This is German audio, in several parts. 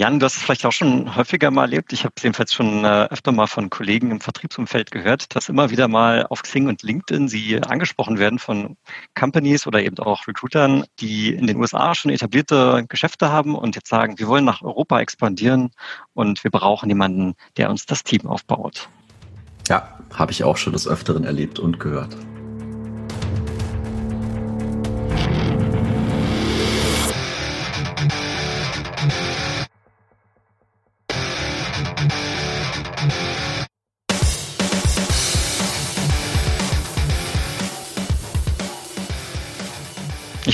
Jan, du hast es vielleicht auch schon häufiger mal erlebt. Ich habe es jedenfalls schon äh, öfter mal von Kollegen im Vertriebsumfeld gehört, dass immer wieder mal auf Xing und LinkedIn sie angesprochen werden von Companies oder eben auch Recruitern, die in den USA schon etablierte Geschäfte haben und jetzt sagen, wir wollen nach Europa expandieren und wir brauchen jemanden, der uns das Team aufbaut. Ja, habe ich auch schon des Öfteren erlebt und gehört.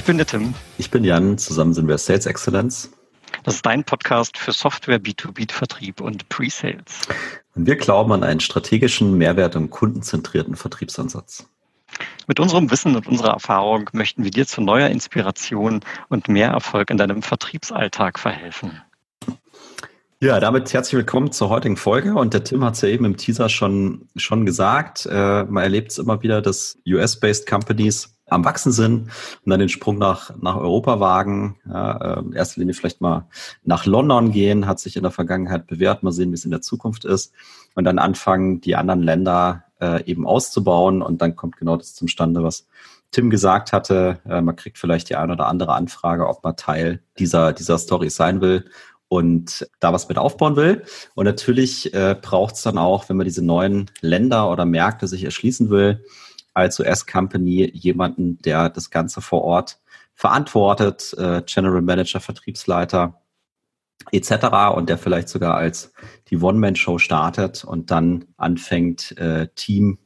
Bin der Tim. Ich bin Jan. Zusammen sind wir Sales Excellence. Das ist dein Podcast für Software, B2B-Vertrieb und Pre-Sales. Und wir glauben an einen strategischen, mehrwert- und kundenzentrierten Vertriebsansatz. Mit unserem Wissen und unserer Erfahrung möchten wir dir zu neuer Inspiration und mehr Erfolg in deinem Vertriebsalltag verhelfen. Ja, damit herzlich willkommen zur heutigen Folge. Und der Tim hat es ja eben im Teaser schon, schon gesagt. Äh, man erlebt es immer wieder, dass US-based Companies am Wachsen sind und dann den Sprung nach, nach Europa wagen. Ja, äh, in erster Linie vielleicht mal nach London gehen, hat sich in der Vergangenheit bewährt, mal sehen, wie es in der Zukunft ist. Und dann anfangen, die anderen Länder äh, eben auszubauen. Und dann kommt genau das zustande, was Tim gesagt hatte. Äh, man kriegt vielleicht die eine oder andere Anfrage, ob man Teil dieser, dieser Story sein will und da was mit aufbauen will. Und natürlich äh, braucht es dann auch, wenn man diese neuen Länder oder Märkte sich erschließen will, als US-Company jemanden, der das Ganze vor Ort verantwortet, äh, General Manager, Vertriebsleiter etc. und der vielleicht sogar als die One-Man-Show startet und dann anfängt, äh, Team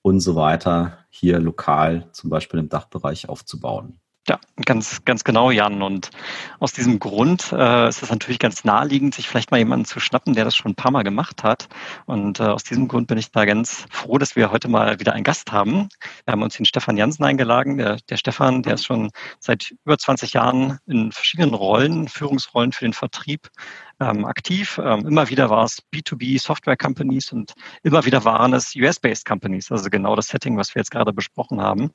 und so weiter hier lokal zum Beispiel im Dachbereich aufzubauen. Ja, ganz, ganz genau, Jan. Und aus diesem Grund äh, ist es natürlich ganz naheliegend, sich vielleicht mal jemanden zu schnappen, der das schon ein paar Mal gemacht hat. Und äh, aus diesem Grund bin ich da ganz froh, dass wir heute mal wieder einen Gast haben. Wir haben uns den Stefan Jansen eingeladen. Der, der Stefan, der ist schon seit über 20 Jahren in verschiedenen Rollen, Führungsrollen für den Vertrieb ähm, aktiv. Ähm, immer wieder war es B2B Software Companies und immer wieder waren es US-based Companies, also genau das Setting, was wir jetzt gerade besprochen haben.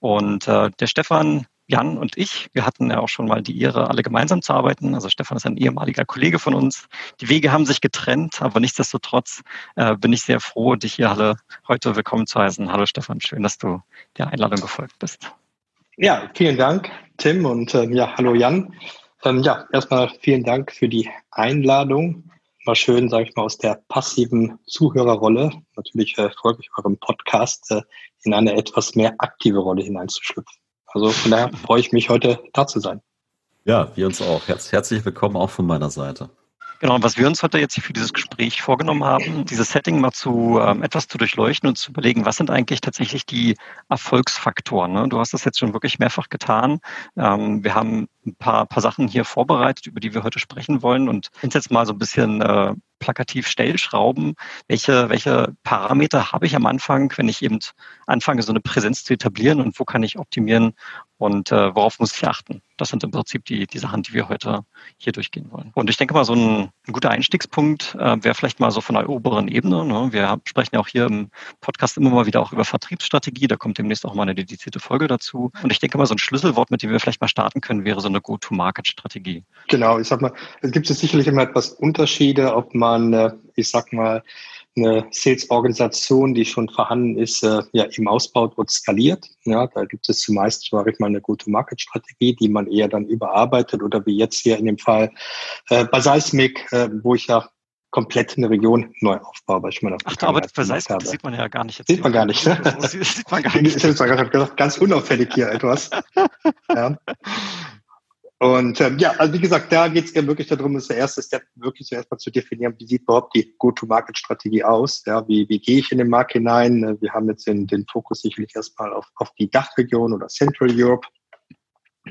Und äh, der Stefan Jan und ich, wir hatten ja auch schon mal die Ehre, alle gemeinsam zu arbeiten. Also Stefan ist ein ehemaliger Kollege von uns. Die Wege haben sich getrennt, aber nichtsdestotrotz äh, bin ich sehr froh, dich hier alle heute willkommen zu heißen. Hallo Stefan, schön, dass du der Einladung gefolgt bist. Ja, vielen Dank, Tim und äh, ja, hallo Jan. Ähm, ja, erstmal vielen Dank für die Einladung. War schön, sage ich mal, aus der passiven Zuhörerrolle, natürlich äh, folge eurem Podcast, äh, in eine etwas mehr aktive Rolle hineinzuschlüpfen. Also von daher freue ich mich, heute da zu sein. Ja, wir uns auch. Herz, herzlich willkommen auch von meiner Seite. Genau, und was wir uns heute jetzt hier für dieses Gespräch vorgenommen haben, dieses Setting mal zu ähm, etwas zu durchleuchten und zu überlegen, was sind eigentlich tatsächlich die Erfolgsfaktoren. Ne? Du hast das jetzt schon wirklich mehrfach getan. Ähm, wir haben ein paar, paar Sachen hier vorbereitet, über die wir heute sprechen wollen und uns jetzt mal so ein bisschen äh, plakativ Stellschrauben. Welche, welche Parameter habe ich am Anfang, wenn ich eben anfange, so eine Präsenz zu etablieren und wo kann ich optimieren und äh, worauf muss ich achten? Das sind im Prinzip die, die Sachen, die wir heute hier durchgehen wollen. Und ich denke mal, so ein, ein guter Einstiegspunkt äh, wäre vielleicht mal so von der oberen Ebene. Ne? Wir sprechen ja auch hier im Podcast immer mal wieder auch über Vertriebsstrategie. Da kommt demnächst auch mal eine dedizierte Folge dazu. Und ich denke mal, so ein Schlüsselwort, mit dem wir vielleicht mal starten können, wäre so eine Go-to-Market-Strategie. Genau, ich sag mal, es gibt sicherlich immer etwas Unterschiede, ob man, äh, ich sag mal, eine Sales-Organisation, die schon vorhanden ist, äh, ja, eben ausbaut und skaliert. Ja, da gibt es zumeist, sage ich mal, eine gute Market-Strategie, die man eher dann überarbeitet oder wie jetzt hier in dem Fall äh, bei Seismic, äh, wo ich ja komplett eine Region neu aufbaue, weil ich meine, Ach, da arbeitet bei Seismic, das sieht man ja gar nicht. Jetzt sieht man gar nicht. sieht man gar nicht. Ich habe ganz unauffällig hier etwas. ja. Und ähm, ja, also wie gesagt, da geht es ja wirklich darum, ist der erste Step wirklich zuerst mal zu definieren, wie sieht überhaupt die Go-to-Market-Strategie aus? Ja, wie, wie gehe ich in den Markt hinein? Äh, wir haben jetzt den, den Fokus sicherlich erstmal auf, auf die Dachregion oder Central Europe.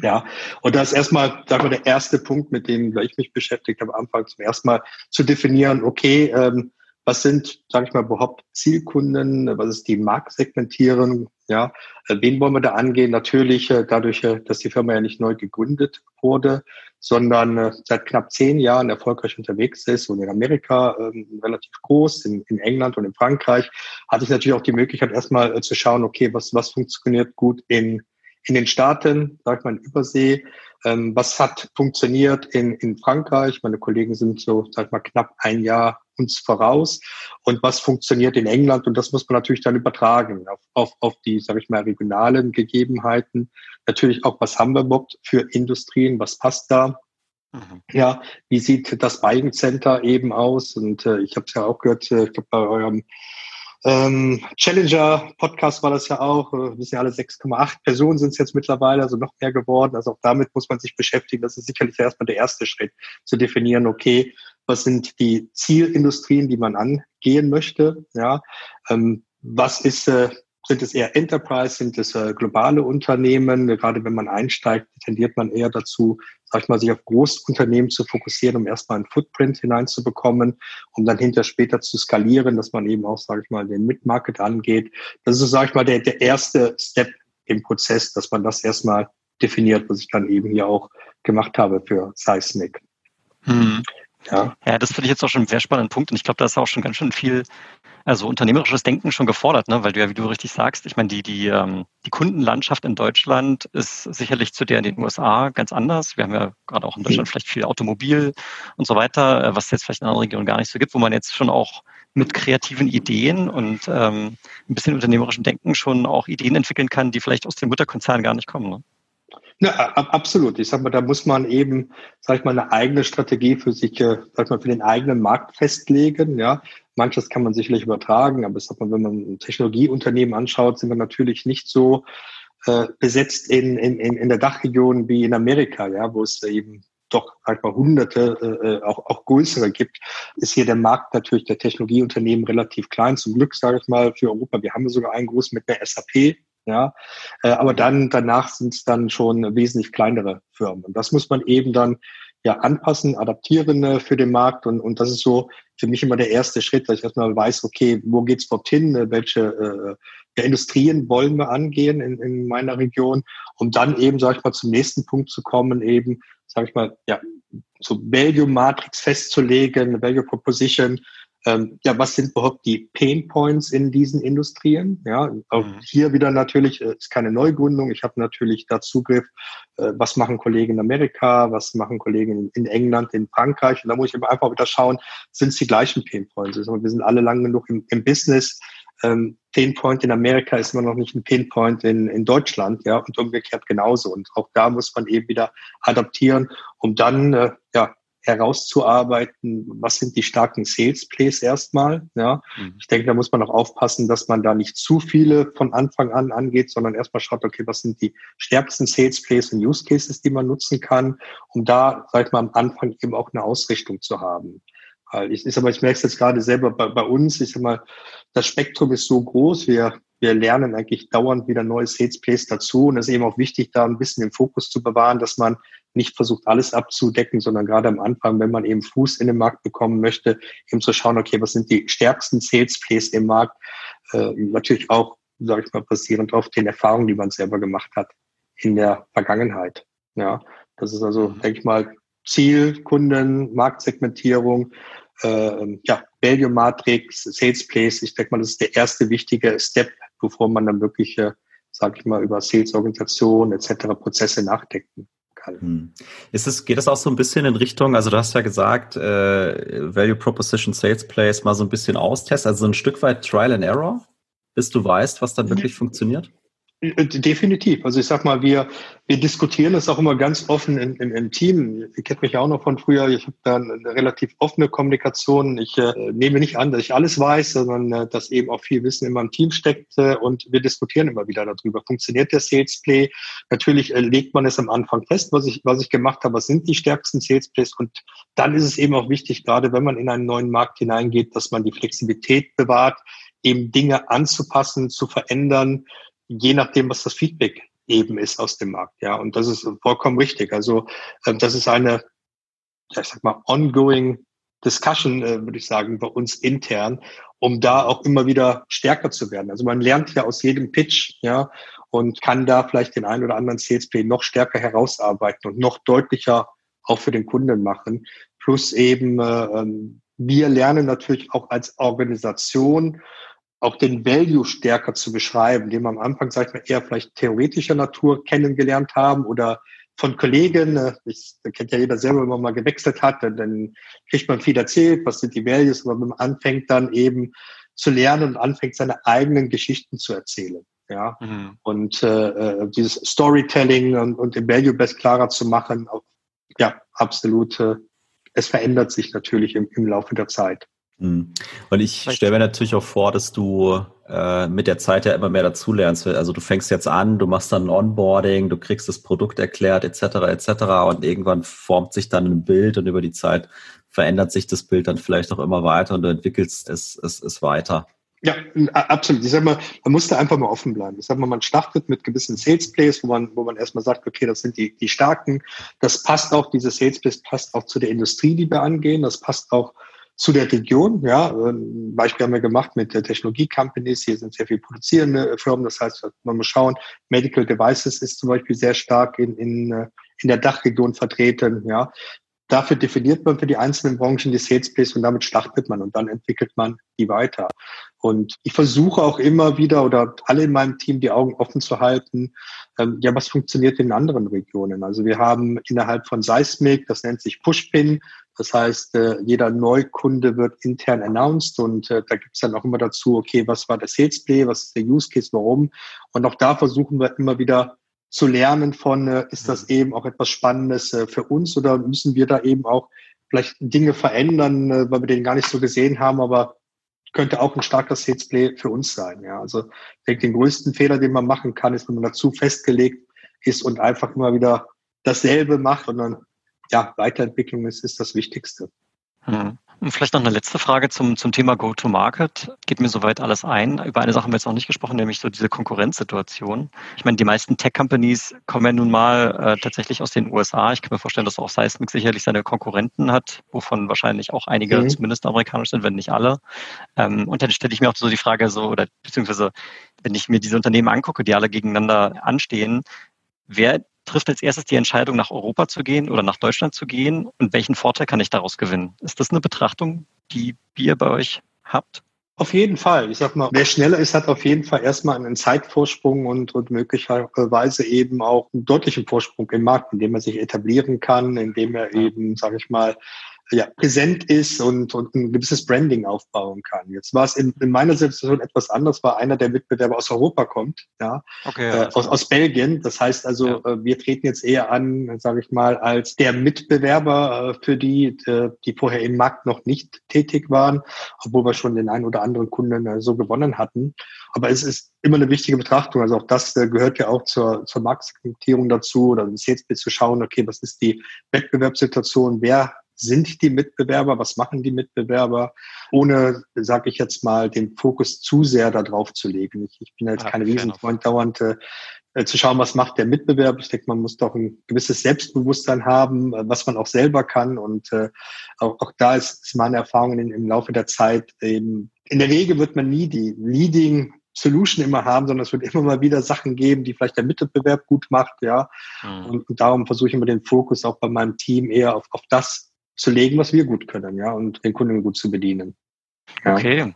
Ja, und das ist erstmal, sagen wir, der erste Punkt, mit dem ich mich beschäftigt habe, am Anfang zum ersten Mal zu definieren, okay, ähm, was sind, sage ich mal, überhaupt Zielkunden? Was ist die Marktsegmentierung? Ja, äh, wen wollen wir da angehen? Natürlich äh, dadurch, äh, dass die Firma ja nicht neu gegründet wurde, sondern seit knapp zehn Jahren erfolgreich unterwegs ist und in Amerika ähm, relativ groß, in, in, England und in Frankreich, hatte ich natürlich auch die Möglichkeit, erstmal zu schauen, okay, was, was funktioniert gut in in den Staaten, sagt man Übersee, ähm, was hat funktioniert in, in Frankreich? Meine Kollegen sind so, sag ich mal, knapp ein Jahr uns voraus. Und was funktioniert in England? Und das muss man natürlich dann übertragen auf, auf, auf die, sage ich mal, regionalen Gegebenheiten. Natürlich auch, was haben wir überhaupt für Industrien? Was passt da? Mhm. Ja, wie sieht das Buying Center eben aus? Und äh, ich habe es ja auch gehört, äh, ich glaube, bei eurem ähm, Challenger Podcast war das ja auch. Wir äh, wissen ja alle 6,8 Personen sind es jetzt mittlerweile, also noch mehr geworden. Also auch damit muss man sich beschäftigen. Das ist sicherlich erstmal der erste Schritt, zu definieren, okay, was sind die Zielindustrien, die man angehen möchte? Ja, ähm, was ist äh, sind es eher Enterprise, sind es äh, globale Unternehmen? Gerade wenn man einsteigt, tendiert man eher dazu, sag ich mal, sich auf Großunternehmen zu fokussieren, um erstmal einen Footprint hineinzubekommen, um dann hinter später zu skalieren, dass man eben auch, sage ich mal, den Mid-Market angeht. Das ist, sage ich mal, der, der erste Step im Prozess, dass man das erstmal definiert, was ich dann eben hier auch gemacht habe für Seismic. Hm. Ja. ja, das finde ich jetzt auch schon einen sehr spannenden Punkt und ich glaube, da ist auch schon ganz schön viel also unternehmerisches Denken schon gefordert, ne? weil du ja, wie du richtig sagst, ich meine, die, die, ähm, die Kundenlandschaft in Deutschland ist sicherlich zu der in den USA ganz anders. Wir haben ja gerade auch in Deutschland vielleicht viel Automobil und so weiter, äh, was es jetzt vielleicht in anderen Regionen gar nicht so gibt, wo man jetzt schon auch mit kreativen Ideen und ähm, ein bisschen unternehmerischem Denken schon auch Ideen entwickeln kann, die vielleicht aus den Mutterkonzernen gar nicht kommen. Ne? Ja, absolut. Ich sag mal, da muss man eben, sag ich mal, eine eigene Strategie für sich, äh, sag ich mal, für den eigenen Markt festlegen. Ja, manches kann man sicherlich übertragen, aber ich sag mal, wenn man ein Technologieunternehmen anschaut, sind wir natürlich nicht so äh, besetzt in, in, in der Dachregion wie in Amerika, ja, wo es eben doch halt mal hunderte, äh, äh, auch, auch größere gibt, ist hier der Markt natürlich der Technologieunternehmen relativ klein. Zum Glück, sage ich mal, für Europa. Wir haben sogar einen groß mit der SAP, ja, äh, aber dann danach sind es dann schon wesentlich kleinere Firmen. Und das muss man eben dann ja anpassen, adaptieren äh, für den Markt. Und, und das ist so für mich immer der erste Schritt, dass ich erstmal weiß, okay, wo geht's überhaupt hin, äh, welche äh, Industrien wollen wir angehen in, in meiner Region, um dann eben, sage ich mal, zum nächsten Punkt zu kommen, eben, sage ich mal, ja, so Value Matrix festzulegen, Value Proposition, ähm, ja, was sind überhaupt die Pain Points in diesen Industrien? Ja, auch mhm. hier wieder natürlich äh, ist keine Neugründung. Ich habe natürlich da Zugriff. Äh, was machen Kollegen in Amerika? Was machen Kollegen in, England, in Frankreich? Und da muss ich einfach wieder schauen, sind es die gleichen Pain Points? Also wir sind alle lang genug im, im Business. Ähm, Pain Point in Amerika ist immer noch nicht ein Pain Point in, in Deutschland, ja, und umgekehrt genauso. Und auch da muss man eben wieder adaptieren, um dann äh, ja herauszuarbeiten, was sind die starken Sales Plays erstmal. Ja, mhm. ich denke, da muss man auch aufpassen, dass man da nicht zu viele von Anfang an angeht, sondern erstmal schaut, okay, was sind die stärksten Sales Plays und Use Cases, die man nutzen kann, um da, sag ich mal, am Anfang eben auch eine Ausrichtung zu haben. Ich, ich sag mal, ich merke es jetzt gerade selber bei, bei uns, ich sag mal, das Spektrum ist so groß, wir wir lernen eigentlich dauernd wieder neue Sales Plays dazu. Und es ist eben auch wichtig, da ein bisschen den Fokus zu bewahren, dass man nicht versucht, alles abzudecken, sondern gerade am Anfang, wenn man eben Fuß in den Markt bekommen möchte, eben zu schauen, okay, was sind die stärksten Sales Plays im Markt? Äh, natürlich auch, sage ich mal, basierend auf den Erfahrungen, die man selber gemacht hat in der Vergangenheit. Ja, das ist also, mhm. denke ich mal, Ziel, Kunden, Marktsegmentierung, äh, ja, Value Matrix, Sales Plays. Ich denke mal, das ist der erste wichtige Step, bevor man dann wirklich, äh, sage ich mal, über Sales-Organisation etc. Prozesse nachdenken kann. Hm. Ist es, geht es auch so ein bisschen in Richtung, also du hast ja gesagt, äh, Value Proposition Sales Plays mal so ein bisschen austesten, also so ein Stück weit Trial and Error, bis du weißt, was dann wirklich funktioniert? Äh, definitiv. Also ich sag mal, wir, wir diskutieren das auch immer ganz offen im, im, im Team. Ihr kennt mich ja auch noch von früher. Ich habe da eine relativ offene Kommunikation. Ich äh, nehme nicht an, dass ich alles weiß, sondern äh, dass eben auch viel Wissen in meinem Team steckt. Äh, und wir diskutieren immer wieder darüber. Funktioniert der Sales Play? Natürlich äh, legt man es am Anfang fest, was ich, was ich gemacht habe. Was sind die stärksten Sales Plays? Und dann ist es eben auch wichtig, gerade wenn man in einen neuen Markt hineingeht, dass man die Flexibilität bewahrt, eben Dinge anzupassen, zu verändern, je nachdem, was das Feedback eben ist aus dem Markt. Ja, und das ist vollkommen richtig. Also äh, das ist eine, ja, ich sag mal, ongoing Discussion, äh, würde ich sagen, bei uns intern, um da auch immer wieder stärker zu werden. Also man lernt ja aus jedem Pitch, ja, und kann da vielleicht den einen oder anderen Play noch stärker herausarbeiten und noch deutlicher auch für den Kunden machen. Plus eben, äh, ähm, wir lernen natürlich auch als Organisation auch den Value stärker zu beschreiben, den wir am Anfang, sag ich mal, eher vielleicht theoretischer Natur kennengelernt haben oder von Kollegen, äh, ich, da kennt ja jeder selber, wenn man mal gewechselt hat, dann, dann kriegt man viel erzählt, was sind die Values, aber man anfängt dann eben zu lernen und anfängt seine eigenen Geschichten zu erzählen. Ja, mhm. und äh, äh dieses Storytelling und, und den Value Best klarer zu machen, ja, absolut. Äh, es verändert sich natürlich im, im Laufe der Zeit. Mhm. Und ich stelle mir natürlich auch vor, dass du äh, mit der Zeit ja immer mehr dazulernst. Also du fängst jetzt an, du machst dann ein Onboarding, du kriegst das Produkt erklärt, etc., etc. Und irgendwann formt sich dann ein Bild und über die Zeit verändert sich das Bild dann vielleicht auch immer weiter und du entwickelst es, es, es weiter. Ja, absolut. Ich sag mal, man muss da einfach mal offen bleiben. Ich sag mal, man startet mit gewissen Sales Plays, wo man, wo man erstmal sagt, okay, das sind die, die starken. Das passt auch, diese Sales Plays passt auch zu der Industrie, die wir angehen. Das passt auch zu der Region. Ja, ein Beispiel haben wir gemacht mit der Technologie-Companies. Hier sind sehr viel produzierende Firmen. Das heißt, man muss schauen, Medical Devices ist zum Beispiel sehr stark in, in, in der Dachregion vertreten. Ja, dafür definiert man für die einzelnen Branchen die Sales Plays und damit startet man und dann entwickelt man die weiter. Und ich versuche auch immer wieder oder alle in meinem Team die Augen offen zu halten. Ähm, ja, was funktioniert in anderen Regionen? Also wir haben innerhalb von Seismic, das nennt sich Pushpin, das heißt, äh, jeder Neukunde wird intern announced und äh, da gibt es dann auch immer dazu, okay, was war der Sales Play, was ist der Use Case, warum? Und auch da versuchen wir immer wieder zu lernen von, äh, ist das mhm. eben auch etwas Spannendes für uns oder müssen wir da eben auch vielleicht Dinge verändern, weil wir den gar nicht so gesehen haben, aber könnte auch ein starker Sales Play für uns sein. Ja, also ich denke, den größten Fehler, den man machen kann, ist, wenn man dazu festgelegt ist und einfach immer wieder dasselbe macht und dann ja, Weiterentwicklung ist, ist das Wichtigste. Hm. Und vielleicht noch eine letzte Frage zum, zum Thema Go-to-Market. Geht mir soweit alles ein. Über eine Sache haben wir jetzt noch nicht gesprochen, nämlich so diese Konkurrenzsituation. Ich meine, die meisten Tech-Companies kommen ja nun mal äh, tatsächlich aus den USA. Ich kann mir vorstellen, dass auch Seismic sicherlich seine Konkurrenten hat, wovon wahrscheinlich auch einige mhm. zumindest amerikanisch sind, wenn nicht alle. Ähm, und dann stelle ich mir auch so die Frage so, oder beziehungsweise wenn ich mir diese Unternehmen angucke, die alle gegeneinander anstehen, wer trifft als erstes die Entscheidung, nach Europa zu gehen oder nach Deutschland zu gehen und welchen Vorteil kann ich daraus gewinnen? Ist das eine Betrachtung, die ihr bei euch habt? Auf jeden Fall. Ich sag mal, wer schneller ist, hat auf jeden Fall erstmal einen Zeitvorsprung und, und möglicherweise eben auch einen deutlichen Vorsprung im Markt, in dem er sich etablieren kann, indem er eben, sage ich mal, ja, präsent ist und, und ein gewisses Branding aufbauen kann. Jetzt war es in, in meiner Situation etwas anders, weil einer der Mitbewerber aus Europa kommt, ja, okay, ja äh, aus, aus Belgien. Das heißt also, ja. äh, wir treten jetzt eher an, sage ich mal, als der Mitbewerber äh, für die, äh, die vorher im Markt noch nicht tätig waren, obwohl wir schon den einen oder anderen Kunden äh, so gewonnen hatten. Aber es ist immer eine wichtige Betrachtung. Also auch das äh, gehört ja auch zur, zur Marktsegmentierung dazu oder ins Sales zu schauen, okay, was ist die Wettbewerbssituation, wer sind die Mitbewerber, was machen die Mitbewerber, ohne, sage ich jetzt mal, den Fokus zu sehr darauf zu legen. Ich, ich bin jetzt ja, kein Riesenfreund dauernd äh, zu schauen, was macht der Mitbewerber. Ich denke, man muss doch ein gewisses Selbstbewusstsein haben, äh, was man auch selber kann. Und äh, auch, auch da ist, ist meine Erfahrung in, im Laufe der Zeit eben, in der Regel wird man nie die Leading Solution immer haben, sondern es wird immer mal wieder Sachen geben, die vielleicht der Mitbewerb gut macht, ja. Mhm. Und, und, darum versuche ich immer den Fokus auch bei meinem Team eher auf, auf das zu legen, was wir gut können, ja, und den Kunden gut zu bedienen. Ja. Okay.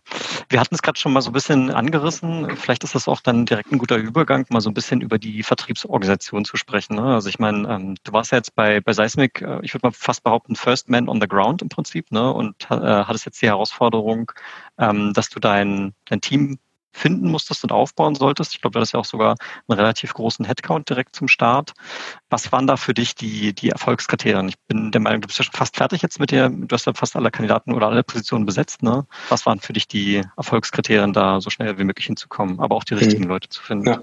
Wir hatten es gerade schon mal so ein bisschen angerissen. Vielleicht ist das auch dann direkt ein guter Übergang, mal so ein bisschen über die Vertriebsorganisation zu sprechen. Ne? Also ich meine, ähm, du warst ja jetzt bei, bei Seismic, äh, ich würde mal fast behaupten, First Man on the Ground im Prinzip, ne? Und äh, hattest jetzt die Herausforderung, ähm, dass du dein, dein Team finden musstest und aufbauen solltest. Ich glaube, du hattest ja auch sogar einen relativ großen Headcount direkt zum Start. Was waren da für dich die, die Erfolgskriterien? Ich bin der Meinung, du bist ja schon fast fertig jetzt mit dir. Du hast ja fast alle Kandidaten oder alle Positionen besetzt. Ne? Was waren für dich die Erfolgskriterien, da so schnell wie möglich hinzukommen, aber auch die richtigen mhm. Leute zu finden? Ja.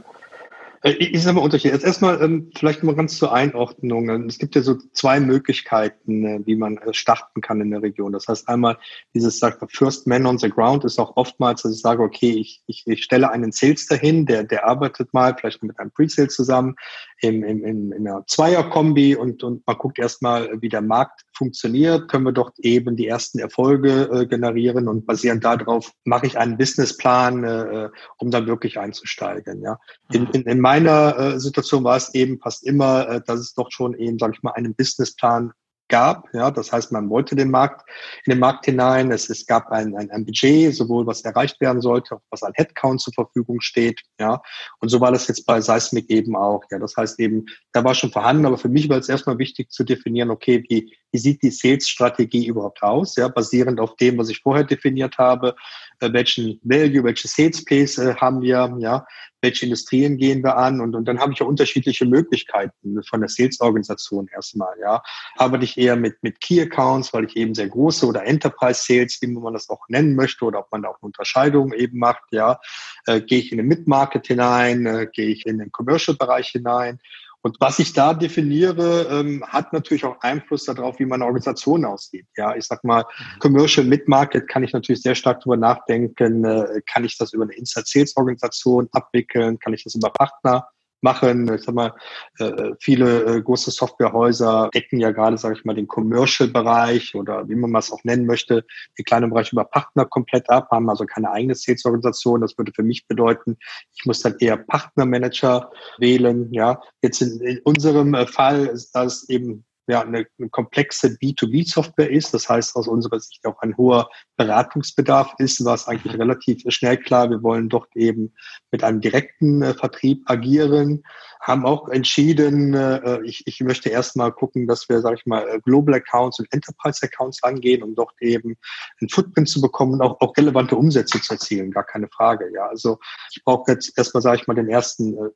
Ich, ich sage mal Unterschied. Jetzt erstmal ähm, vielleicht mal ganz zur Einordnung. Es gibt ja so zwei Möglichkeiten, äh, wie man äh, starten kann in der Region. Das heißt einmal dieses sagt First Man on the Ground ist auch oftmals, dass ich sage, okay, ich, ich, ich stelle einen Sales dahin, der der arbeitet mal vielleicht mit einem Pre-Sale zusammen im, im, in, in einer Zweier-Kombi und und man guckt erstmal, wie der Markt funktioniert. Können wir dort eben die ersten Erfolge äh, generieren und basierend darauf mache ich einen Businessplan, äh, um dann wirklich einzusteigen. Ja, in, mhm. in, in meiner äh, Situation war es eben fast immer, äh, dass es doch schon eben, sage ich mal, einen Businessplan gab. Ja, das heißt, man wollte den Markt in den Markt hinein. Es, es gab ein, ein, ein Budget, sowohl was erreicht werden sollte, was an Headcount zur Verfügung steht. Ja, und so war das jetzt bei Seismic eben auch. Ja, das heißt eben, da war schon vorhanden, aber für mich war es erstmal wichtig zu definieren, okay, wie, wie sieht die Sales-Strategie überhaupt aus? Ja, basierend auf dem, was ich vorher definiert habe, äh, welchen Value, welche Sales Pace äh, haben wir, ja, welche Industrien gehen wir an und, und dann habe ich ja unterschiedliche Möglichkeiten von der Sales-Organisation erstmal, ja. Arbeite ich eher mit, mit Key Accounts, weil ich eben sehr große oder Enterprise Sales, wie man das auch nennen möchte oder ob man da auch eine Unterscheidung eben macht, ja. Äh, gehe ich in den Mid-Market hinein, äh, gehe ich in den Commercial-Bereich hinein und was ich da definiere, ähm, hat natürlich auch Einfluss darauf, wie meine Organisation aussieht. Ja, ich sag mal, mhm. Commercial Mid-Market kann ich natürlich sehr stark darüber nachdenken, äh, kann ich das über eine Inside-Sales-Organisation abwickeln, kann ich das über Partner machen. Ich sag mal, äh, viele äh, große Softwarehäuser decken ja gerade, sage ich mal, den Commercial-Bereich oder wie man es auch nennen möchte, den kleinen Bereich über Partner komplett ab, haben also keine eigene Sales-Organisation. Das würde für mich bedeuten, ich muss dann eher Partnermanager wählen. Ja, jetzt in, in unserem äh, Fall ist das eben ja, eine, eine komplexe B2B-Software ist. Das heißt aus unserer Sicht auch ein hoher Beratungsbedarf ist, war es eigentlich relativ schnell klar, wir wollen dort eben mit einem direkten äh, Vertrieb agieren, haben auch entschieden, äh, ich, ich möchte erstmal gucken, dass wir, sage ich mal, äh, Global Accounts und Enterprise Accounts angehen, um dort eben einen Footprint zu bekommen und auch, auch relevante Umsätze zu erzielen, gar keine Frage. Ja, also ich brauche jetzt erstmal, sage ich mal, den ersten äh,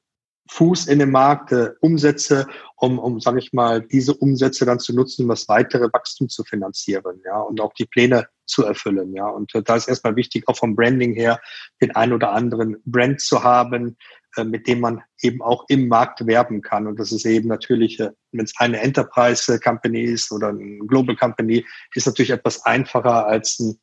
Fuß in den Markt, äh, Umsätze, um, um sage ich mal, diese Umsätze dann zu nutzen, um das weitere Wachstum zu finanzieren, ja, und auch die Pläne zu erfüllen, ja. Und äh, da ist erstmal wichtig, auch vom Branding her, den ein oder anderen Brand zu haben, äh, mit dem man eben auch im Markt werben kann. Und das ist eben natürlich, äh, wenn es eine Enterprise Company ist oder ein Global Company, ist natürlich etwas einfacher als ein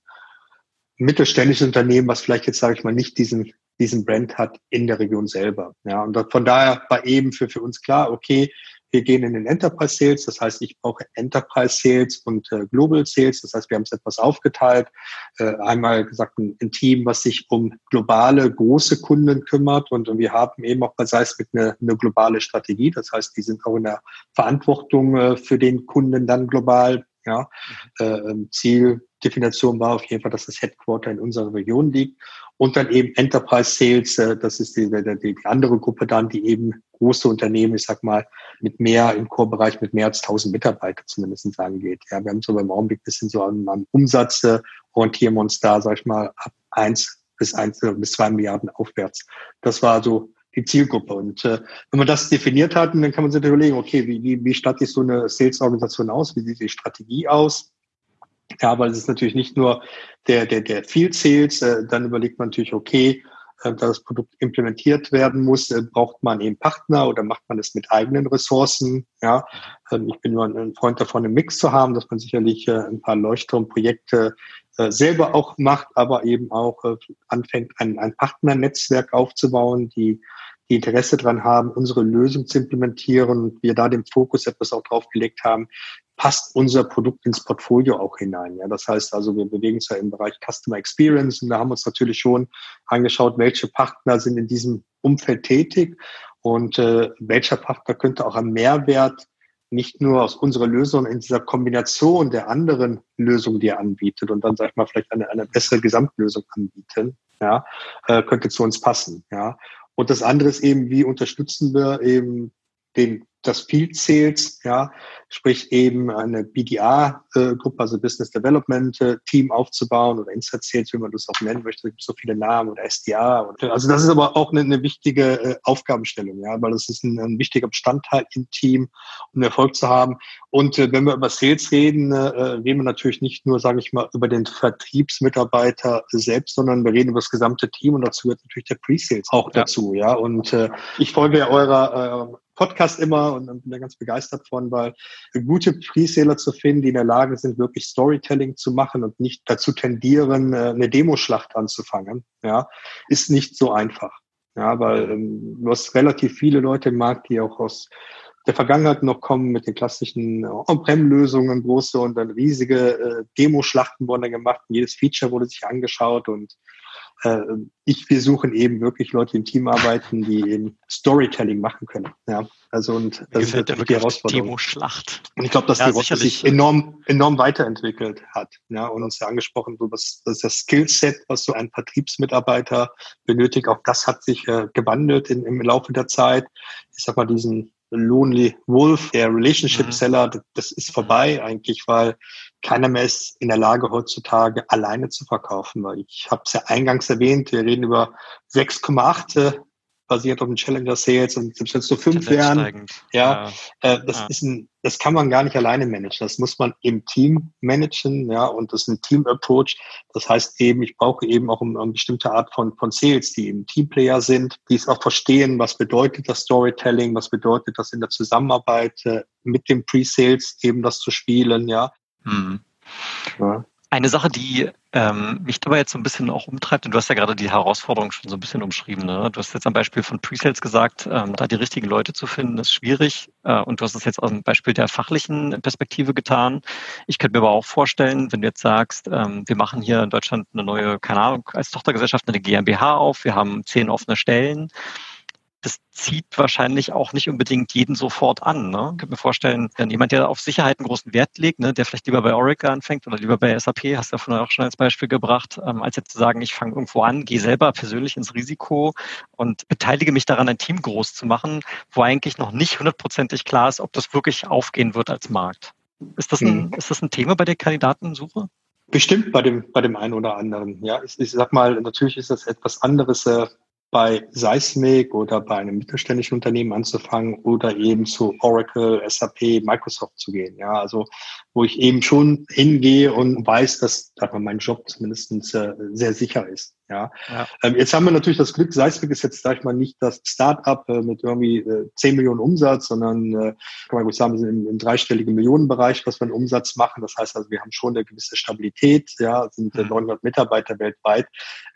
mittelständisches Unternehmen, was vielleicht jetzt, sage ich mal, nicht diesen diesen Brand hat in der Region selber. Ja, und von daher war eben für, für uns klar, okay, wir gehen in den Enterprise Sales, das heißt, ich brauche Enterprise Sales und äh, Global Sales, das heißt, wir haben es etwas aufgeteilt. Äh, einmal gesagt, ein, ein, Team, was sich um globale, große Kunden kümmert und, und wir haben eben auch bei Seismic eine, eine globale Strategie, das heißt, die sind auch in der Verantwortung äh, für den Kunden dann global. Ja, mhm. Zieldefinition war auf jeden Fall, dass das Headquarter in unserer Region liegt und dann eben Enterprise Sales, äh, das ist die, die, die andere Gruppe dann, die eben große Unternehmen, ich sag mal, mit mehr im Core-Bereich mit mehr als 1000 Mitarbeiter zumindest angeht. Ja, wir haben so beim Augenblick bisschen so an, an Umsatz, äh, orientieren wir uns da, sag ich mal, ab eins bis eins äh, bis zwei Milliarden aufwärts. Das war so die Zielgruppe. Und äh, wenn man das definiert hat, dann kann man sich überlegen, okay, wie, wie, wie stattet so eine Sales-Organisation aus? Wie sieht die Strategie aus? Ja, weil es ist natürlich nicht nur der, der, der Field Sales, äh, dann überlegt man natürlich, okay, äh, da das Produkt implementiert werden muss, äh, braucht man eben Partner oder macht man es mit eigenen Ressourcen? Ja, ähm, ich bin nur ein Freund davon, einen Mix zu haben, dass man sicherlich äh, ein paar Leuchtturmprojekte äh, selber auch macht, aber eben auch äh, anfängt, ein, ein Partnernetzwerk aufzubauen, die die Interesse daran haben, unsere Lösung zu implementieren und wir da den Fokus etwas auch drauf gelegt haben, passt unser Produkt ins Portfolio auch hinein. Ja, das heißt also, wir bewegen uns ja im Bereich Customer Experience und da haben uns natürlich schon angeschaut, welche Partner sind in diesem Umfeld tätig und äh, welcher Partner könnte auch einen Mehrwert nicht nur aus unserer Lösung in dieser Kombination der anderen Lösungen, die er anbietet und dann sag ich mal vielleicht eine, eine bessere Gesamtlösung anbieten, ja, äh, könnte zu uns passen, ja. Und das andere ist eben, wie unterstützen wir eben den das Field Sales, ja, sprich eben eine BDA-Gruppe, also Business Development Team aufzubauen oder Inside Sales, wie man das auch nennen möchte, es gibt so viele Namen oder SDA. Und, also das ist aber auch eine, eine wichtige äh, Aufgabenstellung, ja, weil das ist ein, ein, wichtiger Bestandteil im Team, um Erfolg zu haben. Und äh, wenn wir über Sales reden, äh, reden wir natürlich nicht nur, sage ich mal, über den Vertriebsmitarbeiter selbst, sondern wir reden über das gesamte Team und dazu gehört natürlich der Pre-Sales auch ja. dazu, ja. Und äh, ich folge ja eurer äh, Podcast immer und, bin da ganz begeistert von, weil gute Preseller zu finden, die in der Lage sind, wirklich Storytelling zu machen und nicht dazu tendieren, äh, eine Demoschlacht anzufangen, ja, ist nicht so einfach. Ja, weil ähm, du hast relativ viele Leute im Markt, die auch aus der Vergangenheit noch kommen mit den klassischen On-Prem-Lösungen, große und dann riesige äh, Demoschlachten wurden dann gemacht. Jedes Feature wurde sich angeschaut und äh, ich, wir suchen eben wirklich Leute, die im Team arbeiten, die eben Storytelling machen können. Ja, also und das ist natürlich die Herausforderung. Demo-Schlacht. Und ich glaube, dass ja, die Rotte sich enorm, enorm weiterentwickelt hat. Ja, und uns ja angesprochen, so was, das, das Skillset, was so ein Vertriebsmitarbeiter benötigt, auch das hat sich äh, gewandelt in, im Laufe der Zeit. Ich sag mal, diesen Lonely Wolf, der Relationship Seller, mhm. das ist vorbei eigentlich, weil keiner mehr ist in der Lage heutzutage alleine zu verkaufen. Weil ich habe es ja eingangs erwähnt, wir reden über 6,8 basiert auf den Challenger Sales und selbst wenn es nur fünf wären, ja, ja. Äh, das ja. ist ein, das kann man gar nicht alleine managen. Das muss man im Team managen, ja, und das ist ein Team-Approach. Das heißt eben, ich brauche eben auch eine, eine bestimmte Art von, von Sales, die eben Teamplayer sind, die es auch verstehen, was bedeutet das Storytelling, was bedeutet das in der Zusammenarbeit äh, mit dem Pre-Sales eben das zu spielen, ja. Mhm. ja. Eine Sache, die ähm, mich dabei jetzt so ein bisschen auch umtreibt, und du hast ja gerade die Herausforderung schon so ein bisschen umschrieben. Ne? Du hast jetzt am Beispiel von Presales gesagt, ähm, da die richtigen Leute zu finden, ist schwierig. Äh, und du hast es jetzt aus dem Beispiel der fachlichen Perspektive getan. Ich könnte mir aber auch vorstellen, wenn du jetzt sagst, ähm, wir machen hier in Deutschland eine neue, keine Ahnung, als Tochtergesellschaft eine GmbH auf, wir haben zehn offene Stellen das zieht wahrscheinlich auch nicht unbedingt jeden sofort an. Ne? Ich kann mir vorstellen, wenn jemand, der auf Sicherheit einen großen Wert legt, ne, der vielleicht lieber bei Oracle anfängt oder lieber bei SAP, hast du ja vorhin auch schon als Beispiel gebracht, ähm, als jetzt zu sagen, ich fange irgendwo an, gehe selber persönlich ins Risiko und beteilige mich daran, ein Team groß zu machen, wo eigentlich noch nicht hundertprozentig klar ist, ob das wirklich aufgehen wird als Markt. Ist das ein, mhm. ist das ein Thema bei der Kandidatensuche? Bestimmt bei dem, bei dem einen oder anderen. Ja, ich, ich sag mal, natürlich ist das etwas anderes, äh, bei Seismic oder bei einem mittelständischen Unternehmen anzufangen oder eben zu Oracle, SAP, Microsoft zu gehen. Ja, also wo ich eben schon hingehe und weiß, dass mein Job zumindest äh, sehr sicher ist. Ja. ja. Ähm, jetzt haben wir natürlich das Glück, Seismic ist jetzt, sag ich mal, nicht das Start-up äh, mit irgendwie äh, 10 Millionen Umsatz, sondern äh, kann man gut sagen, wir sind im, im dreistelligen Millionenbereich, was wir einen Umsatz machen. Das heißt also, wir haben schon eine gewisse Stabilität, ja, sind äh, 900 mhm. Mitarbeiter weltweit.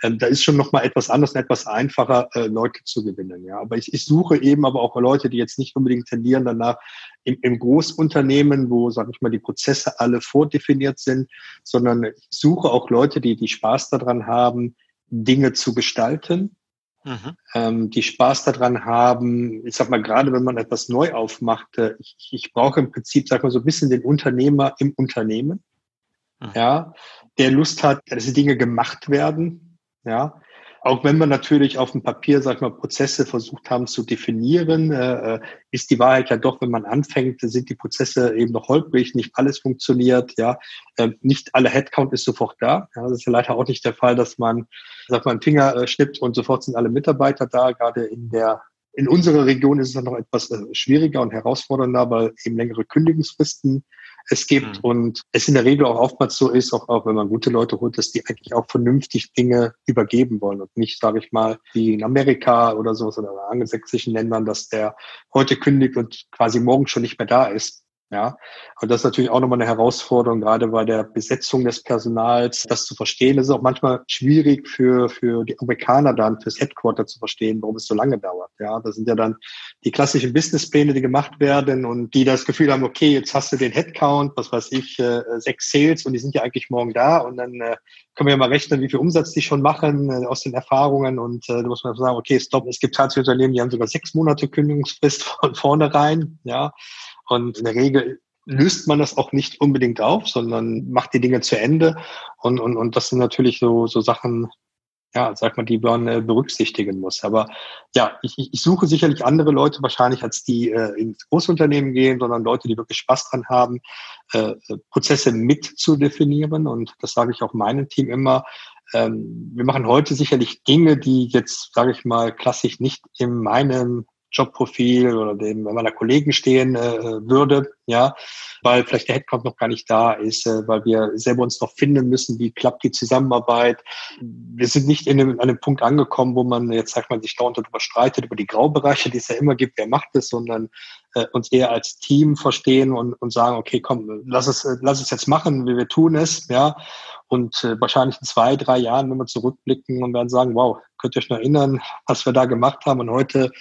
Ähm, da ist schon nochmal etwas anders und etwas einfacher, äh, Leute zu gewinnen. Ja. Aber ich, ich suche eben aber auch Leute, die jetzt nicht unbedingt tendieren danach, im, im Großunternehmen, wo, sag ich mal, die Prozesse alle vordefiniert sind, sondern ich suche auch Leute, die, die Spaß daran haben, Dinge zu gestalten, mhm. ähm, die Spaß daran haben, ich sag mal, gerade wenn man etwas neu aufmacht, äh, ich, ich brauche im Prinzip, sag mal, so ein bisschen den Unternehmer im Unternehmen, mhm. ja, der Lust hat, dass die Dinge gemacht werden, ja, auch wenn wir natürlich auf dem Papier, sag ich mal, Prozesse versucht haben zu definieren, äh, äh, ist die Wahrheit ja doch, wenn man anfängt, sind die Prozesse eben noch holprig, nicht alles funktioniert, ja, äh, nicht alle Headcount ist sofort da. Ja, das ist ja leider auch nicht der Fall, dass man, sag mal, einen Finger äh, schnippt und sofort sind alle Mitarbeiter da. Gerade in der in unserer Region ist es dann noch etwas äh, schwieriger und herausfordernder, weil eben längere Kündigungsfristen es gibt. Mhm. Und es in der Regel auch oftmals so ist, auch, auch wenn man gute Leute holt, dass die eigentlich auch vernünftig Dinge übergeben wollen und nicht, sage ich mal, wie in Amerika oder so oder in angelsächsischen Ländern, dass der heute kündigt und quasi morgen schon nicht mehr da ist. Ja, und das ist natürlich auch nochmal eine Herausforderung, gerade bei der Besetzung des Personals, das zu verstehen. Das ist auch manchmal schwierig für, für die Amerikaner dann, fürs Headquarter zu verstehen, warum es so lange dauert. Ja, das sind ja dann die klassischen Businesspläne, die gemacht werden und die das Gefühl haben, okay, jetzt hast du den Headcount, was weiß ich, äh, sechs Sales und die sind ja eigentlich morgen da und dann äh, können wir ja mal rechnen, wie viel Umsatz die schon machen äh, aus den Erfahrungen und da muss man sagen, okay, stopp, es gibt tatsächlich Unternehmen, die haben sogar sechs Monate Kündigungsfrist von vornherein, ja, und in der Regel löst man das auch nicht unbedingt auf, sondern macht die Dinge zu Ende. Und, und, und das sind natürlich so, so Sachen, ja, sag mal, die man äh, berücksichtigen muss. Aber ja, ich, ich suche sicherlich andere Leute wahrscheinlich, als die äh, ins Großunternehmen gehen, sondern Leute, die wirklich Spaß dran haben, äh, Prozesse mit zu definieren. Und das sage ich auch meinem Team immer. Ähm, wir machen heute sicherlich Dinge, die jetzt, sage ich mal, klassisch nicht in meinem Jobprofil oder dem meiner Kollegen stehen äh, würde, ja, weil vielleicht der Headcount noch gar nicht da ist, äh, weil wir selber uns noch finden müssen, wie klappt die Zusammenarbeit. Wir sind nicht in einem, an einem Punkt angekommen, wo man jetzt sagt man sich dauernd darüber streitet, über die Graubereiche, die es ja immer gibt, wer macht es, sondern äh, uns eher als Team verstehen und, und sagen, okay, komm, lass es, äh, lass es jetzt machen, wie wir tun es, ja. Und äh, wahrscheinlich in zwei, drei Jahren, wenn wir zurückblicken und werden sagen, wow, könnt ihr euch noch erinnern, was wir da gemacht haben. Und heute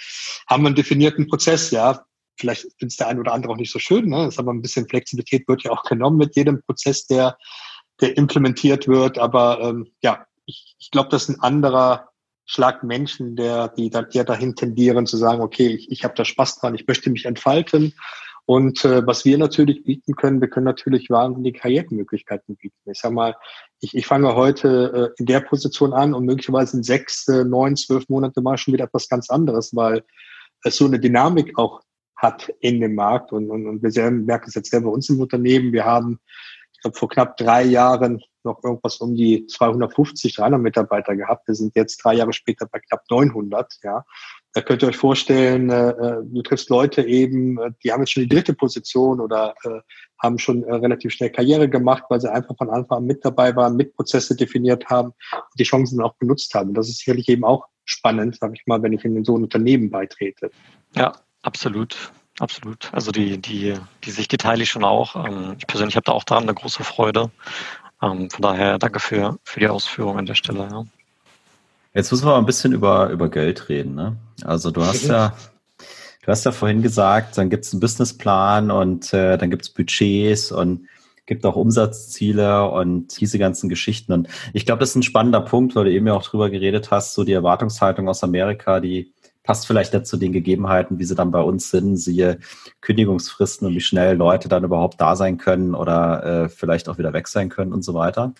haben wir einen definierten Prozess, ja. Vielleicht findet es der eine oder andere auch nicht so schön, ne? ist aber ein bisschen Flexibilität wird ja auch genommen mit jedem Prozess, der, der implementiert wird. Aber ähm, ja, ich, ich glaube, das ist ein anderer Schlag Menschen, der, die, die dahin tendieren zu sagen, okay, ich, ich habe da Spaß dran, ich möchte mich entfalten. Und äh, was wir natürlich bieten können, wir können natürlich wahnsinnige Karrieremöglichkeiten bieten. Ich sag mal, ich, ich fange heute äh, in der Position an und möglicherweise in sechs, äh, neun, zwölf Monate mal schon wieder etwas ganz anderes, weil es so eine Dynamik auch hat in dem Markt. Und, und, und wir merken es jetzt selber bei uns im Unternehmen. Wir haben, ich glaube, vor knapp drei Jahren noch irgendwas um die 250, 300 Mitarbeiter gehabt. Wir sind jetzt drei Jahre später bei knapp 900. Ja, da könnt ihr euch vorstellen, äh, äh, du triffst Leute eben, äh, die haben jetzt schon die dritte Position oder äh, haben schon äh, relativ schnell Karriere gemacht, weil sie einfach von Anfang an mit dabei waren, mit Prozesse definiert haben und die Chancen auch genutzt haben. Das ist sicherlich eben auch spannend, sage ich mal, wenn ich in so ein Unternehmen beitrete. Ja, absolut. Absolut. Also die, die, die Sicht, die teile ich schon auch. Ähm, ich persönlich habe da auch daran eine große Freude. Ähm, von daher danke für, für die Ausführung an der Stelle. Ja. Jetzt müssen wir mal ein bisschen über, über Geld reden. Ne? Also du hast ja, du hast ja vorhin gesagt, dann gibt es einen Businessplan und äh, dann gibt es Budgets und gibt auch Umsatzziele und diese ganzen Geschichten. Und ich glaube, das ist ein spannender Punkt, weil du eben ja auch drüber geredet hast, so die Erwartungshaltung aus Amerika, die passt vielleicht nicht zu den Gegebenheiten, wie sie dann bei uns sind, siehe Kündigungsfristen und wie schnell Leute dann überhaupt da sein können oder äh, vielleicht auch wieder weg sein können und so weiter.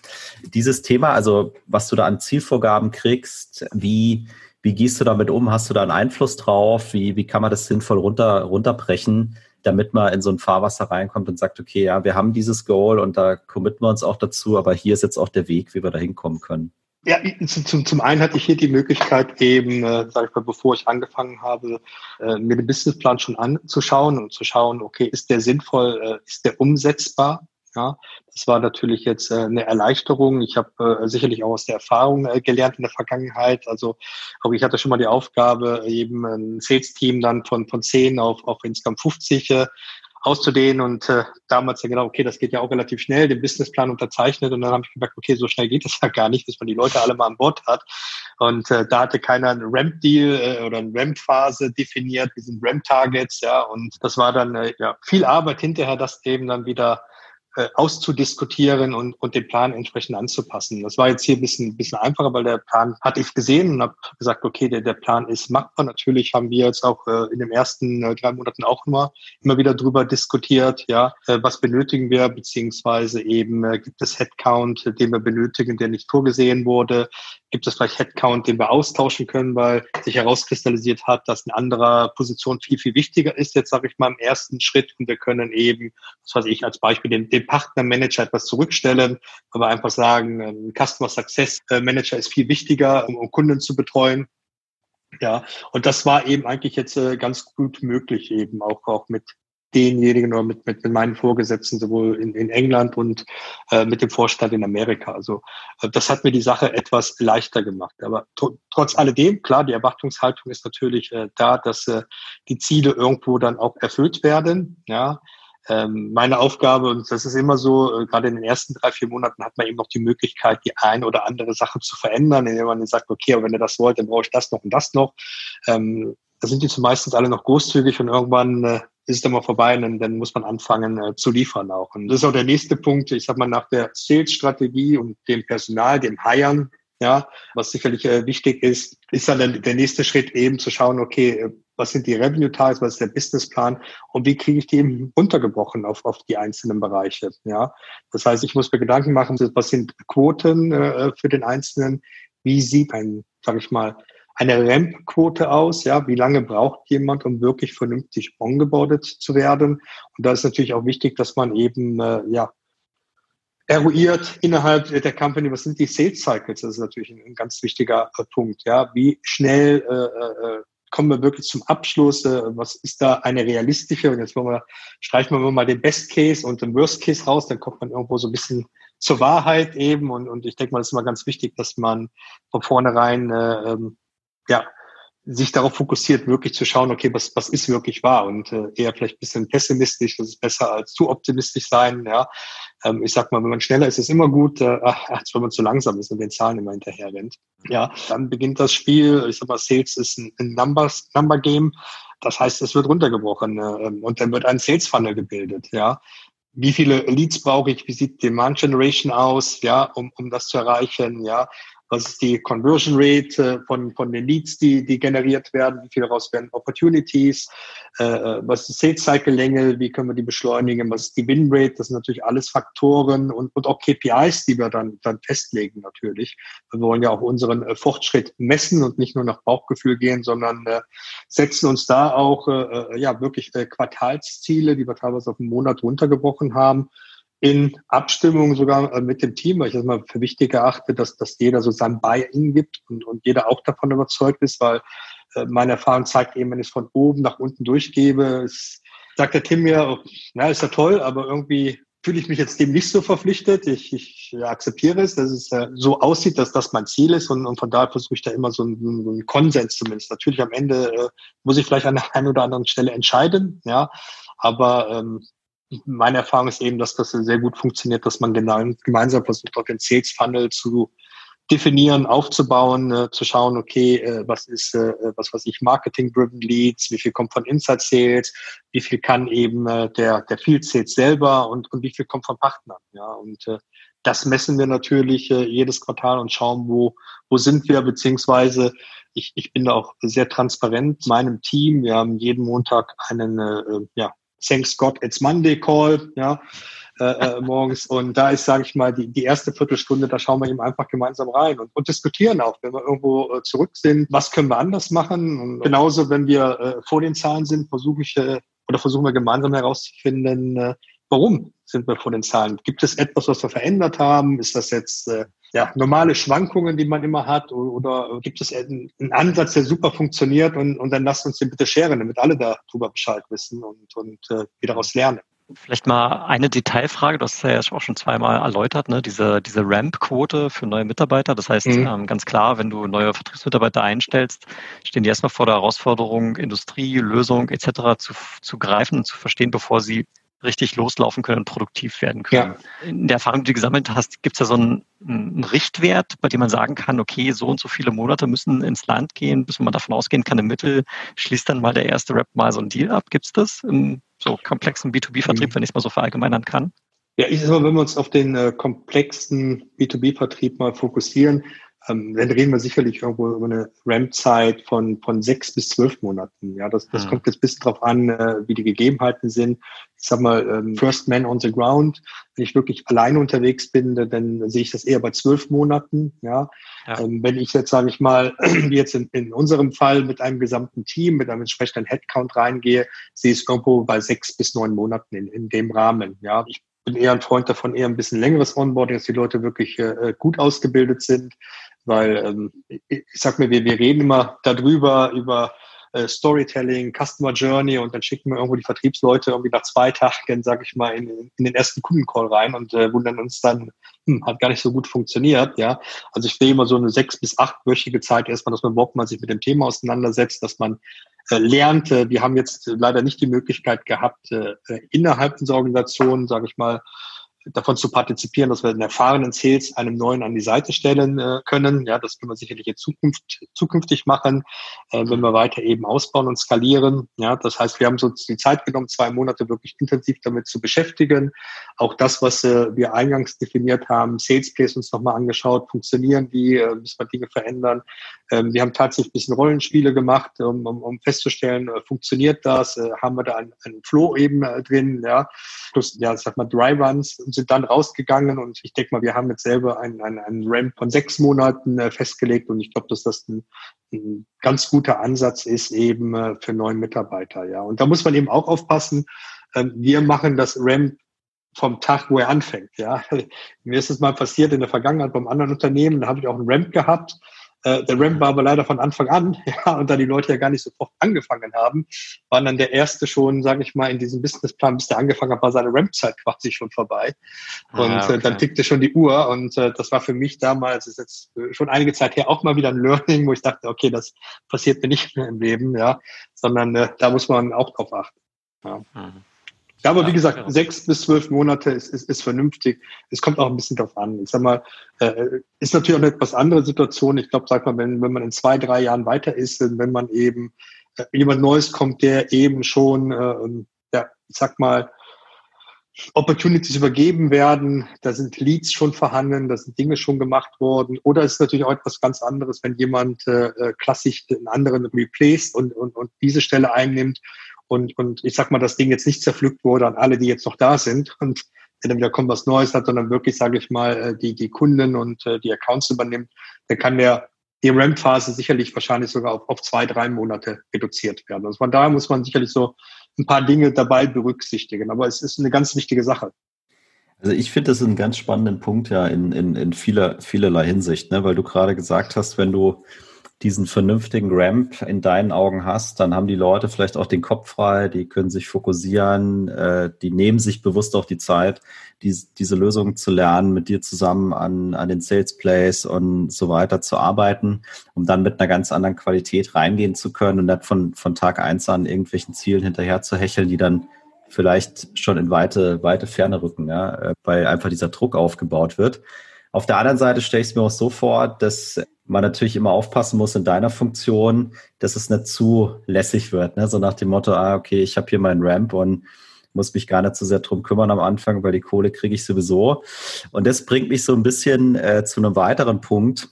Dieses Thema, also was du da an Zielvorgaben kriegst, wie, wie gehst du damit um? Hast du da einen Einfluss drauf? Wie, wie kann man das sinnvoll runter, runterbrechen, damit man in so ein Fahrwasser reinkommt und sagt, okay, ja, wir haben dieses Goal und da committen wir uns auch dazu, aber hier ist jetzt auch der Weg, wie wir da hinkommen können. Ja, zum, zum einen hatte ich hier die Möglichkeit eben, äh, sage ich mal, bevor ich angefangen habe, äh, mir den Businessplan schon anzuschauen und zu schauen, okay, ist der sinnvoll, äh, ist der umsetzbar? Ja, das war natürlich jetzt äh, eine Erleichterung. Ich habe äh, sicherlich auch aus der Erfahrung äh, gelernt in der Vergangenheit. Also auch ich hatte schon mal die Aufgabe, eben ein Sales-Team dann von, von 10 auf, auf insgesamt 50 äh, auszudehnen und äh, damals ja genau, okay, das geht ja auch relativ schnell, den Businessplan unterzeichnet und dann habe ich gemerkt, okay, so schnell geht es ja gar nicht, bis man die Leute alle mal an Bord hat. Und äh, da hatte keiner einen Ramp-Deal äh, oder eine Ramp-Phase definiert, wir sind Ramp-Targets, ja und das war dann äh, ja viel Arbeit hinterher, das eben dann wieder äh, auszudiskutieren und, und den Plan entsprechend anzupassen. Das war jetzt hier ein bisschen, bisschen einfacher, weil der Plan hatte ich gesehen und habe gesagt, okay, der, der Plan ist machbar. Natürlich haben wir jetzt auch äh, in den ersten äh, drei Monaten auch immer, immer wieder drüber diskutiert, ja, äh, was benötigen wir, beziehungsweise eben äh, gibt es Headcount, den wir benötigen, der nicht vorgesehen wurde, gibt es vielleicht Headcount, den wir austauschen können, weil sich herauskristallisiert hat, dass eine andere Position viel, viel wichtiger ist, jetzt sage ich mal im ersten Schritt und wir können eben, was weiß ich, als Beispiel den, den Partnermanager etwas zurückstellen, aber einfach sagen, ein Customer Success Manager ist viel wichtiger, um, um Kunden zu betreuen. Ja, und das war eben eigentlich jetzt äh, ganz gut möglich, eben auch, auch mit denjenigen oder mit, mit, mit meinen Vorgesetzten sowohl in, in England und äh, mit dem Vorstand in Amerika. Also äh, das hat mir die Sache etwas leichter gemacht. Aber tr trotz alledem, klar, die Erwartungshaltung ist natürlich äh, da, dass äh, die Ziele irgendwo dann auch erfüllt werden. Ja, ähm, meine Aufgabe, und das ist immer so, äh, gerade in den ersten drei, vier Monaten hat man eben noch die Möglichkeit, die ein oder andere Sache zu verändern, indem man sagt, okay, aber wenn ihr das wollt, dann brauche ich das noch und das noch. Ähm, da sind die zumeist alle noch großzügig und irgendwann äh, ist es dann mal vorbei und dann, dann muss man anfangen äh, zu liefern auch. Und das ist auch der nächste Punkt, ich sag mal, nach der Sales-Strategie und dem Personal, dem Hiren, ja, was sicherlich äh, wichtig ist, ist dann der, der nächste Schritt eben zu schauen, okay, äh, was sind die Revenue Targets, was ist der Businessplan und wie kriege ich die eben runtergebrochen auf, auf die einzelnen Bereiche. Ja, das heißt, ich muss mir Gedanken machen, was sind Quoten äh, für den Einzelnen, wie sieht ein, sage ich mal, eine Ramp-Quote aus, ja, wie lange braucht jemand, um wirklich vernünftig ongeboardet zu werden? Und da ist natürlich auch wichtig, dass man eben, äh, ja, eruiert innerhalb der Company, was sind die Sales Cycles? Das ist natürlich ein, ein ganz wichtiger äh, Punkt. Ja, wie schnell äh, äh, kommen wir wirklich zum Abschluss? Äh, was ist da eine realistische? Und jetzt wollen wir, streichen wir mal den Best Case und den Worst Case raus, dann kommt man irgendwo so ein bisschen zur Wahrheit eben. Und, und ich denke mal, das ist immer ganz wichtig, dass man von vornherein äh, ähm, ja, sich darauf fokussiert, wirklich zu schauen, okay, was, was ist wirklich wahr und äh, eher vielleicht ein bisschen pessimistisch, das ist besser als zu optimistisch sein, ja. Ähm, ich sag mal, wenn man schneller ist, ist immer gut, äh, als wenn man zu langsam ist und den Zahlen immer hinterher rennt. Ja, dann beginnt das Spiel, ich sag mal, Sales ist ein, ein Numbers, Number Game, das heißt, es wird runtergebrochen äh, und dann wird ein Sales Funnel gebildet, ja. Wie viele Leads brauche ich? Wie sieht Demand Generation aus? Ja, um, um das zu erreichen? Ja, was ist die Conversion Rate äh, von, von den Leads, die, die generiert werden, wie viele daraus werden Opportunities, äh, äh, was ist die Sales Cycle Länge, wie können wir die beschleunigen, was ist die Win Rate, das sind natürlich alles Faktoren und, und auch KPIs, die wir dann, dann festlegen natürlich. Wir wollen ja auch unseren äh, Fortschritt messen und nicht nur nach Bauchgefühl gehen, sondern äh, setzen uns da auch äh, ja wirklich äh, Quartalsziele, die wir teilweise auf einen Monat runtergebrochen haben, in Abstimmung sogar äh, mit dem Team, weil ich das mal für wichtig erachte, dass, dass jeder so sein Buy-in gibt und, und jeder auch davon überzeugt ist, weil äh, meine Erfahrung zeigt eben, wenn ich es von oben nach unten durchgebe, es, sagt der Tim mir, na, ist ja toll, aber irgendwie fühle ich mich jetzt dem nicht so verpflichtet. Ich, ich akzeptiere es, dass es äh, so aussieht, dass das mein Ziel ist und, und von daher versuche ich da immer so einen, einen Konsens zumindest. Natürlich am Ende äh, muss ich vielleicht an der einen oder anderen Stelle entscheiden, ja, aber ähm, meine Erfahrung ist eben, dass das sehr gut funktioniert, dass man genau gemeinsam versucht, auch den Sales Funnel zu definieren, aufzubauen, äh, zu schauen, okay, äh, was ist, äh, was weiß ich, Marketing-driven Leads, wie viel kommt von Inside Sales, wie viel kann eben äh, der, der Field Sales selber und, und wie viel kommt von Partnern, ja, und äh, das messen wir natürlich äh, jedes Quartal und schauen, wo, wo sind wir, beziehungsweise ich, ich bin da auch sehr transparent meinem Team. Wir haben jeden Montag einen äh, ja, Thanks God It's Monday Call, ja, äh, äh, morgens. Und da ist, sage ich mal, die, die erste Viertelstunde, da schauen wir eben einfach gemeinsam rein und, und diskutieren auch, wenn wir irgendwo äh, zurück sind, was können wir anders machen. Und genauso, wenn wir äh, vor den Zahlen sind, versuche ich äh, oder versuchen wir gemeinsam herauszufinden, äh, warum sind wir vor den Zahlen? Gibt es etwas, was wir verändert haben? Ist das jetzt äh, ja, normale Schwankungen, die man immer hat? Oder gibt es einen, einen Ansatz, der super funktioniert und, und dann lasst uns den bitte scheren, damit alle darüber Bescheid wissen und, und äh, wir daraus lernen. Vielleicht mal eine Detailfrage, du hast ja auch schon zweimal erläutert, ne? diese, diese Ramp-Quote für neue Mitarbeiter. Das heißt, mhm. ähm, ganz klar, wenn du neue Vertriebsmitarbeiter einstellst, stehen die erstmal vor der Herausforderung, Industrie, Lösung etc. zu, zu greifen und zu verstehen, bevor sie richtig loslaufen können und produktiv werden können. Ja. In der Erfahrung, die du gesammelt hast, gibt es ja so einen, einen, Richtwert, bei dem man sagen kann, okay, so und so viele Monate müssen ins Land gehen, bis man davon ausgehen kann, im Mittel schließt dann mal der erste Rap mal so ein Deal ab. Gibt es das im so komplexen B2B-Vertrieb, mhm. wenn ich es mal so verallgemeinern kann? Ja, ich sag mal, wenn wir uns auf den äh, komplexen B2B-Vertrieb mal fokussieren, ähm, dann reden wir sicherlich irgendwo über eine RAM-Zeit von, von sechs bis zwölf Monaten. Ja, das, das mhm. kommt jetzt ein bisschen drauf an, äh, wie die Gegebenheiten sind. Ich sag mal, ähm, First Man on the Ground. Wenn ich wirklich alleine unterwegs bin, dann sehe ich das eher bei zwölf Monaten. Ja, ja. Ähm, wenn ich jetzt, sage ich mal, wie jetzt in, in unserem Fall mit einem gesamten Team, mit einem entsprechenden Headcount reingehe, sehe ich es irgendwo bei sechs bis neun Monaten in, in dem Rahmen. Ja, ich bin eher ein Freund davon, eher ein bisschen längeres Onboarding, dass die Leute wirklich äh, gut ausgebildet sind, weil ähm, ich, sag mir, wir, wir reden immer darüber, über äh, Storytelling, Customer Journey und dann schicken wir irgendwo die Vertriebsleute irgendwie nach zwei Tagen, sag ich mal, in, in den ersten Kundencall rein und äh, wundern uns dann, hm, hat gar nicht so gut funktioniert, ja. Also ich sehe immer so eine sechs- bis achtwöchige Zeit erstmal, dass man überhaupt mal sich mit dem Thema auseinandersetzt, dass man äh, lernt. Äh, wir haben jetzt leider nicht die Möglichkeit gehabt, äh, innerhalb unserer Organisation, sage ich mal, davon zu partizipieren, dass wir einen erfahrenen Sales einem neuen an die Seite stellen äh, können. Ja, das können wir sicherlich in Zukunft zukünftig machen, äh, wenn wir weiter eben ausbauen und skalieren. Ja, das heißt, wir haben so die Zeit genommen, zwei Monate wirklich intensiv damit zu beschäftigen. Auch das, was äh, wir eingangs definiert haben, Sales Case uns nochmal angeschaut, funktionieren die, äh, müssen wir Dinge verändern. Ähm, wir haben tatsächlich ein bisschen Rollenspiele gemacht, um, um, um festzustellen, äh, funktioniert das, äh, haben wir da einen, einen Flow eben äh, drin, ja, plus, ja, sag mal, Dry Runs und sind dann rausgegangen. Und ich denke mal, wir haben jetzt selber einen, einen, einen Ramp von sechs Monaten äh, festgelegt. Und ich glaube, dass das ein, ein ganz guter Ansatz ist eben äh, für neue Mitarbeiter, ja. Und da muss man eben auch aufpassen, ähm, wir machen das Ramp vom Tag, wo er anfängt. Ja, mir ist es mal passiert in der Vergangenheit beim anderen Unternehmen, da habe ich auch einen Ramp gehabt äh, der Ramp war aber leider von Anfang an, ja, und da die Leute ja gar nicht sofort angefangen haben, waren dann der erste schon, sage ich mal, in diesem Businessplan, bis der angefangen hat, war seine Ramp-Zeit quasi schon vorbei. Ah, und ah, okay. äh, dann tickte schon die Uhr und äh, das war für mich damals, ist jetzt schon einige Zeit her, auch mal wieder ein Learning, wo ich dachte, okay, das passiert mir nicht mehr im Leben, ja, sondern äh, da muss man auch drauf achten. Ja. Mhm. Ja, aber wie gesagt, sechs bis zwölf Monate ist, ist, ist vernünftig. Es kommt auch ein bisschen drauf an. Ich sag mal, äh, ist natürlich auch eine etwas andere Situation. Ich glaube, sag mal, wenn, wenn man in zwei, drei Jahren weiter ist, wenn man eben äh, jemand Neues kommt, der eben schon, äh, ja, ich sag mal, Opportunities übergeben werden, da sind Leads schon vorhanden, da sind Dinge schon gemacht worden. Oder es ist natürlich auch etwas ganz anderes, wenn jemand äh, äh klassisch einen anderen replaced und, und, und diese Stelle einnimmt und, und ich sag mal, das Ding jetzt nicht zerpflückt wurde an alle, die jetzt noch da sind und dann wieder kommt was Neues hat, sondern wirklich, sage ich mal, äh, die, die Kunden und äh, die Accounts übernimmt, dann kann der die RAM-Phase sicherlich wahrscheinlich sogar auf, auf zwei, drei Monate reduziert werden. Also von daher muss man sicherlich so ein paar Dinge dabei berücksichtigen. Aber es ist eine ganz wichtige Sache. Also ich finde das einen ganz spannenden Punkt ja in, in, in vieler, vielerlei Hinsicht, ne? weil du gerade gesagt hast, wenn du diesen vernünftigen Ramp in deinen Augen hast, dann haben die Leute vielleicht auch den Kopf frei, die können sich fokussieren, äh, die nehmen sich bewusst auch die Zeit, die, diese Lösung zu lernen, mit dir zusammen an, an den Sales Plays und so weiter zu arbeiten, um dann mit einer ganz anderen Qualität reingehen zu können und nicht von, von Tag eins an irgendwelchen Zielen hinterher zu hecheln, die dann vielleicht schon in weite, weite Ferne rücken, ja, äh, weil einfach dieser Druck aufgebaut wird. Auf der anderen Seite stelle ich es mir auch so vor, dass man natürlich immer aufpassen muss in deiner Funktion, dass es nicht zu lässig wird. Ne? So nach dem Motto, ah, okay, ich habe hier meinen Ramp und muss mich gar nicht so sehr drum kümmern am Anfang, weil die Kohle kriege ich sowieso. Und das bringt mich so ein bisschen äh, zu einem weiteren Punkt,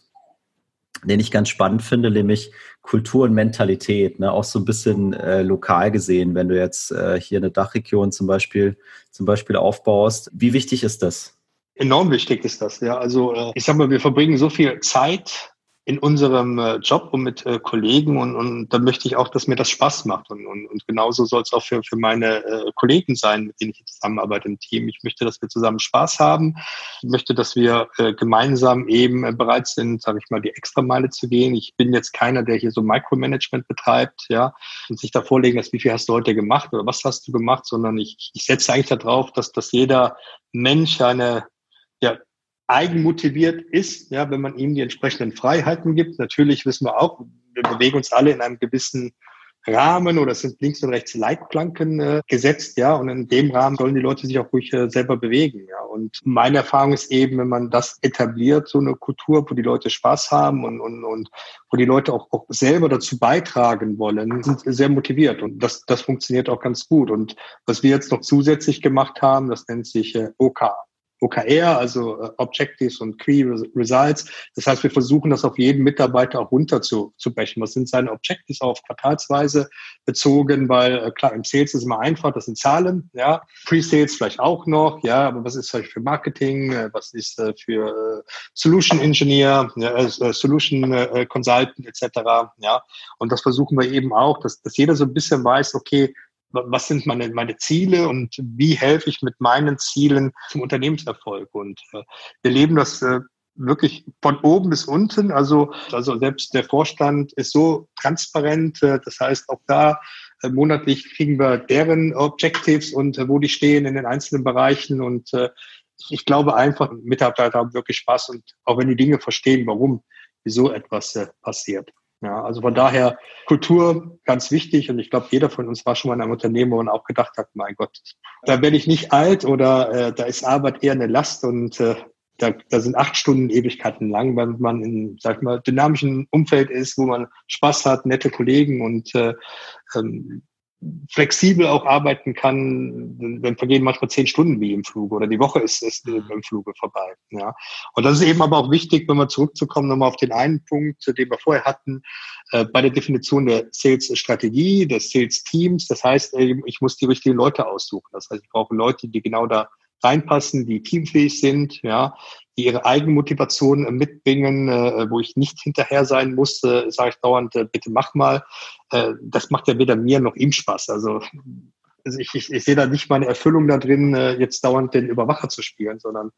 den ich ganz spannend finde, nämlich Kultur und Mentalität, ne? auch so ein bisschen äh, lokal gesehen, wenn du jetzt äh, hier eine Dachregion zum Beispiel, zum Beispiel aufbaust. Wie wichtig ist das? Enorm wichtig ist das, ja. Also äh, ich sag mal, wir verbringen so viel Zeit in unserem äh, Job und mit äh, Kollegen und, und da möchte ich auch, dass mir das Spaß macht. Und, und, und genauso soll es auch für, für meine äh, Kollegen sein, mit denen ich zusammenarbeite im Team. Ich möchte, dass wir zusammen Spaß haben. Ich möchte, dass wir gemeinsam eben bereit sind, sage ich mal, die Extrameile zu gehen. Ich bin jetzt keiner, der hier so Micromanagement betreibt, ja, und sich da vorlegen lässt, wie viel hast du heute gemacht oder was hast du gemacht, sondern ich, ich setze eigentlich darauf, dass, dass jeder Mensch eine eigenmotiviert ist, ja, wenn man ihm die entsprechenden Freiheiten gibt. Natürlich wissen wir auch, wir bewegen uns alle in einem gewissen Rahmen oder es sind links und rechts Leitplanken äh, gesetzt, ja, und in dem Rahmen sollen die Leute sich auch ruhig äh, selber bewegen, ja. Und meine Erfahrung ist eben, wenn man das etabliert, so eine Kultur, wo die Leute Spaß haben und, und, und wo die Leute auch, auch selber dazu beitragen wollen, sind sehr motiviert und das, das funktioniert auch ganz gut. Und was wir jetzt noch zusätzlich gemacht haben, das nennt sich äh, OK, OKR, also äh, Objectives und Key Results. Das heißt, wir versuchen das auf jeden Mitarbeiter auch runter zu, zu brechen. Was sind seine Objectives auf quartalsweise bezogen? Weil äh, klar, im Sales ist immer einfach, das sind Zahlen, ja. Pre-Sales vielleicht auch noch, ja, aber was ist für Marketing? Äh, was ist für Solution Engineer, Solution Consultant etc. Ja. Und das versuchen wir eben auch, dass, dass jeder so ein bisschen weiß, okay, was sind meine, meine Ziele und wie helfe ich mit meinen Zielen zum Unternehmenserfolg. Und äh, wir leben das äh, wirklich von oben bis unten. Also, also selbst der Vorstand ist so transparent. Äh, das heißt, auch da äh, monatlich kriegen wir deren Objectives und äh, wo die stehen in den einzelnen Bereichen. Und äh, ich glaube einfach, Mitarbeiter haben wirklich Spaß und auch wenn die Dinge verstehen, warum, wieso etwas äh, passiert. Ja, also von daher Kultur ganz wichtig. Und ich glaube, jeder von uns war schon mal in einem Unternehmen, wo man auch gedacht hat, mein Gott, da werde ich nicht alt oder äh, da ist Arbeit eher eine Last und äh, da, da sind acht Stunden Ewigkeiten lang, wenn man in, sag ich mal, dynamischen Umfeld ist, wo man Spaß hat, nette Kollegen und äh, ähm, flexibel auch arbeiten kann, dann vergehen manchmal zehn Stunden wie im Flug oder die Woche ist, ist im Fluge vorbei. Ja. Und das ist eben aber auch wichtig, wenn wir zurückzukommen, nochmal auf den einen Punkt, den wir vorher hatten, äh, bei der Definition der Sales-Strategie, des Sales-Teams. Das heißt, ich muss die richtigen Leute aussuchen. Das heißt, ich brauche Leute, die genau da reinpassen, die teamfähig sind, ja, die ihre Eigenmotivation äh, mitbringen, äh, wo ich nicht hinterher sein muss, sage ich dauernd, äh, bitte mach mal. Das macht ja weder mir noch ihm Spaß. Also, also ich, ich, ich sehe da nicht meine Erfüllung da drin, jetzt dauernd den Überwacher zu spielen, sondern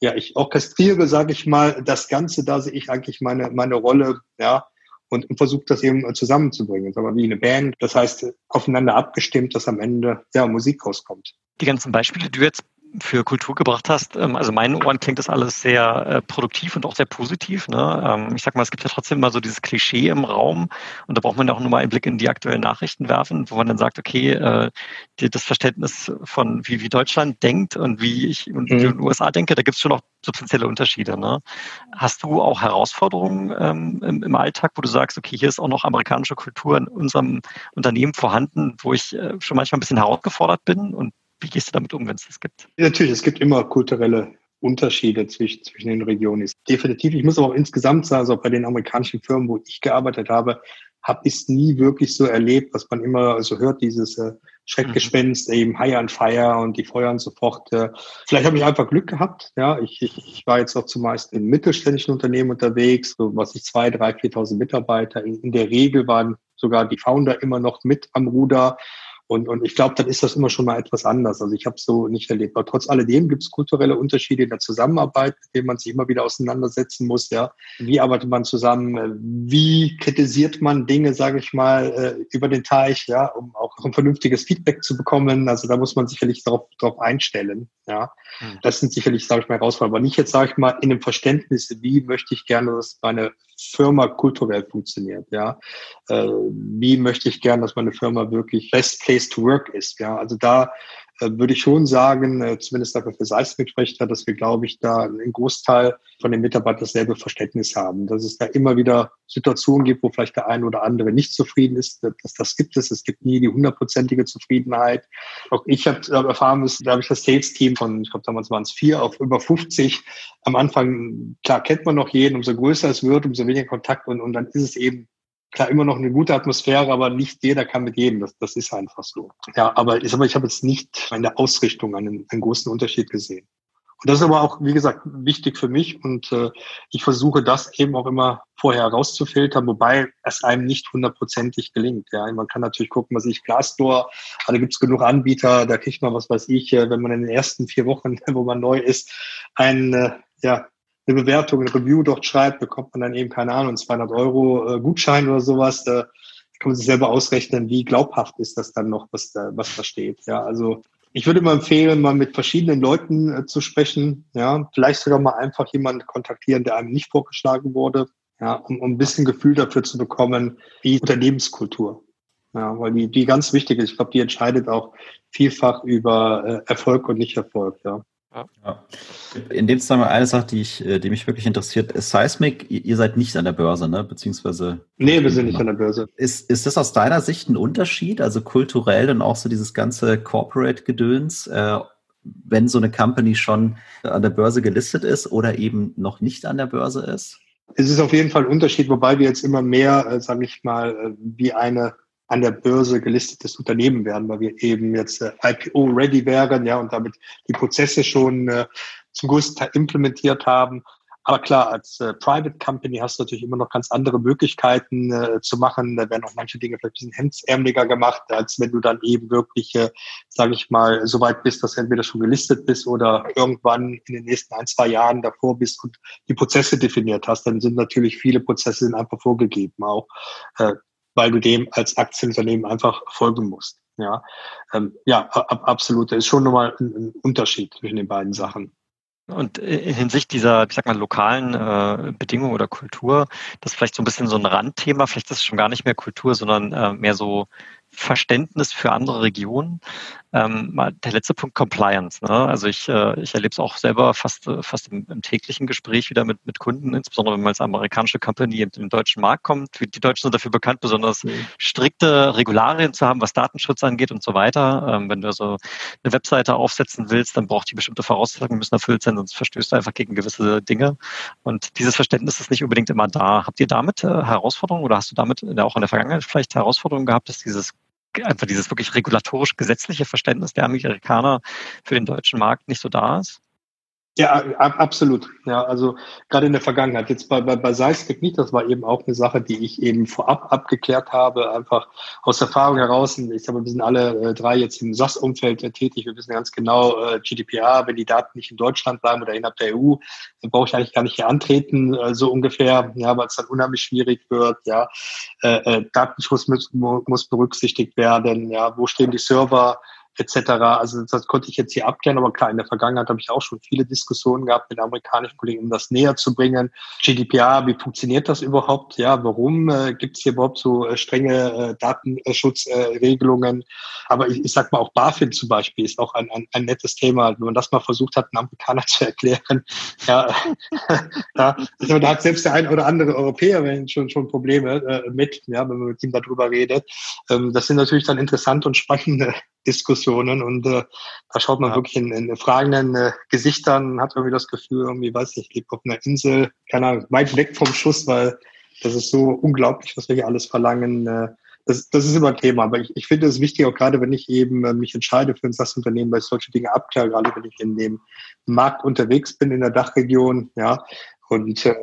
ja, ich orchestriere, sage ich mal, das Ganze, da sehe ich eigentlich meine, meine Rolle, ja, und, und versuche das eben zusammenzubringen. Wir, wie eine Band. Das heißt, aufeinander abgestimmt, dass am Ende ja Musik rauskommt. Die ganzen Beispiele, die du jetzt für Kultur gebracht hast. Ähm, also meinen Ohren klingt das alles sehr äh, produktiv und auch sehr positiv. Ne? Ähm, ich sag mal, es gibt ja trotzdem immer so dieses Klischee im Raum und da braucht man ja auch nur mal einen Blick in die aktuellen Nachrichten werfen, wo man dann sagt, okay, äh, das Verständnis von wie, wie Deutschland denkt und wie ich und mhm. in den USA denke, da gibt es schon noch substanzielle Unterschiede. Ne? Hast du auch Herausforderungen ähm, im, im, Alltag, wo du sagst, okay, hier ist auch noch amerikanische Kultur in unserem Unternehmen vorhanden, wo ich äh, schon manchmal ein bisschen herausgefordert bin und wie gehst du damit um, wenn es das gibt? Natürlich, es gibt immer kulturelle Unterschiede zwischen, zwischen den Regionen ist. Definitiv. Ich muss aber auch insgesamt sagen, also bei den amerikanischen Firmen, wo ich gearbeitet habe, habe ich es nie wirklich so erlebt, was man immer so hört, dieses äh, Schreckgespenst, mhm. eben High on Fire und die feuern sofort. Äh. Vielleicht habe ich einfach Glück gehabt. Ja, ich, ich, ich war jetzt auch zumeist in mittelständischen Unternehmen unterwegs, so was ich zwei, drei, viertausend Mitarbeiter. In, in der Regel waren sogar die Founder immer noch mit am Ruder. Und, und ich glaube, dann ist das immer schon mal etwas anders. Also ich habe so nicht erlebt. Aber trotz alledem gibt es kulturelle Unterschiede in der Zusammenarbeit, mit denen man sich immer wieder auseinandersetzen muss. Ja, wie arbeitet man zusammen? Wie kritisiert man Dinge, sage ich mal, äh, über den Teich, ja, um auch ein vernünftiges Feedback zu bekommen? Also da muss man sicherlich darauf, darauf einstellen. Ja, hm. das sind sicherlich, sage ich mal, Herausforderungen. Aber nicht jetzt, sage ich mal, in dem Verständnis, wie möchte ich gerne, dass meine Firma kulturell funktioniert. Ja, äh, wie möchte ich gerne, dass meine Firma wirklich best place to work ist. Ja, also da würde ich schon sagen, äh, zumindest dafür für Seismic spricht dass wir, glaube ich, da einen Großteil von den Mitarbeitern dasselbe Verständnis haben. Dass es da immer wieder Situationen gibt, wo vielleicht der eine oder andere nicht zufrieden ist. Das, das gibt es. Es gibt nie die hundertprozentige Zufriedenheit. Auch ich habe erfahren da habe ich das Sales-Team von, ich glaube damals waren es vier, auf über 50. Am Anfang, klar, kennt man noch jeden, umso größer es wird, umso weniger Kontakt und, und dann ist es eben klar immer noch eine gute Atmosphäre, aber nicht jeder kann mit jedem. Das, das ist einfach so. Ja, aber ich, ich habe jetzt nicht in der Ausrichtung einen, einen großen Unterschied gesehen. Und das ist aber auch, wie gesagt, wichtig für mich und äh, ich versuche das eben auch immer vorher herauszufiltern, wobei es einem nicht hundertprozentig gelingt. Ja, man kann natürlich gucken, was ich Glassdoor, da gibt es genug Anbieter, da kriegt man, was weiß ich, äh, wenn man in den ersten vier Wochen, wo man neu ist, ein äh, ja, eine Bewertung, ein Review dort schreibt, bekommt man dann eben, keine Ahnung, 200 Euro äh, Gutschein oder sowas. Da kann man sich selber ausrechnen, wie glaubhaft ist das dann noch, was da, was da steht. Ja, also ich würde mal empfehlen, mal mit verschiedenen Leuten äh, zu sprechen. Ja, vielleicht sogar mal einfach jemanden kontaktieren, der einem nicht vorgeschlagen wurde. Ja, um, um ein bisschen Gefühl dafür zu bekommen, wie Unternehmenskultur. Ja, weil die, die ganz wichtig ist. Ich glaube, die entscheidet auch vielfach über äh, Erfolg und nicht Erfolg. Ja. Ja. In dem Zusammenhang eine Sache, die, ich, äh, die mich wirklich interessiert, Seismic, ihr seid nicht an der Börse, ne? Beziehungsweise. Nee, wir sind nicht an der Börse. Ist, ist das aus deiner Sicht ein Unterschied, also kulturell und auch so dieses ganze Corporate-Gedöns, äh, wenn so eine Company schon an der Börse gelistet ist oder eben noch nicht an der Börse ist? Es ist auf jeden Fall ein Unterschied, wobei wir jetzt immer mehr, äh, sage ich mal, äh, wie eine an der Börse gelistetes Unternehmen werden, weil wir eben jetzt äh, IPO-ready wären, ja, und damit die Prozesse schon äh, zum größten Teil implementiert haben. Aber klar, als äh, Private Company hast du natürlich immer noch ganz andere Möglichkeiten äh, zu machen. Da werden auch manche Dinge vielleicht ein bisschen hemdsärmeliger gemacht, als wenn du dann eben wirklich, äh, sage ich mal, so weit bist, dass du entweder schon gelistet bist oder irgendwann in den nächsten ein, zwei Jahren davor bist und die Prozesse definiert hast. Dann sind natürlich viele Prozesse sind einfach vorgegeben auch. Äh, weil du dem als Aktienunternehmen einfach folgen musst. Ja, ähm, ja, ab, absolut. Da ist schon nochmal ein, ein Unterschied zwischen den beiden Sachen. Und in Hinsicht dieser, ich sag mal, lokalen äh, Bedingungen oder Kultur, das ist vielleicht so ein bisschen so ein Randthema, vielleicht ist es schon gar nicht mehr Kultur, sondern äh, mehr so Verständnis für andere Regionen. Ähm, der letzte Punkt Compliance. Ne? Also ich, äh, ich erlebe es auch selber fast, äh, fast im, im, täglichen Gespräch wieder mit, mit Kunden, insbesondere wenn man als amerikanische Company in den deutschen Markt kommt. Die Deutschen sind dafür bekannt, besonders mhm. strikte Regularien zu haben, was Datenschutz angeht und so weiter. Ähm, wenn du also eine Webseite aufsetzen willst, dann braucht die bestimmte Voraussetzungen müssen erfüllt sein, sonst verstößt du einfach gegen gewisse Dinge. Und dieses Verständnis ist nicht unbedingt immer da. Habt ihr damit äh, Herausforderungen oder hast du damit auch in der Vergangenheit vielleicht Herausforderungen gehabt, dass dieses einfach dieses wirklich regulatorisch gesetzliche Verständnis der Amerikaner für den deutschen Markt nicht so da ist? Ja, absolut. Ja, also gerade in der Vergangenheit. Jetzt bei, bei, bei Seismic nicht, das war eben auch eine Sache, die ich eben vorab abgeklärt habe, einfach aus Erfahrung heraus. Ich glaube, wir sind alle äh, drei jetzt im SAS-Umfeld äh, tätig. Wir wissen ganz genau, äh, GDPR, wenn die Daten nicht in Deutschland bleiben oder innerhalb der EU, dann brauche ich eigentlich gar nicht hier antreten, so ungefähr, ja, weil es dann unheimlich schwierig wird, ja. Datenschutz muss, muss berücksichtigt werden, ja, wo stehen die Server? Etc. Also das konnte ich jetzt hier abklären, aber klar, in der Vergangenheit habe ich auch schon viele Diskussionen gehabt mit amerikanischen Kollegen, um das näher zu bringen. GDPR, wie funktioniert das überhaupt? Ja, warum äh, gibt es hier überhaupt so äh, strenge äh, Datenschutzregelungen? Aber ich, ich sag mal, auch BaFin zum Beispiel ist auch ein, ein, ein nettes Thema. Wenn man das mal versucht hat, einen Amerikaner zu erklären, ja, ja da hat selbst der ein oder andere Europäer schon, schon Probleme äh, mit, ja, wenn man mit ihm darüber redet. Ähm, das sind natürlich dann interessante und spannende Diskussionen und äh, da schaut man ja. wirklich in, in fragenden äh, Gesichtern, hat irgendwie das Gefühl, irgendwie, weiß nicht, lebt auf einer Insel, keine Ahnung, weit weg vom Schuss, weil das ist so unglaublich, was wir hier alles verlangen. Äh, das, das ist immer ein Thema, aber ich, ich finde es wichtig, auch gerade wenn ich eben äh, mich entscheide für ein SaaS-Unternehmen, weil ich solche Dinge abkläre, gerade wenn ich in dem Markt unterwegs bin, in der Dachregion, ja, und äh,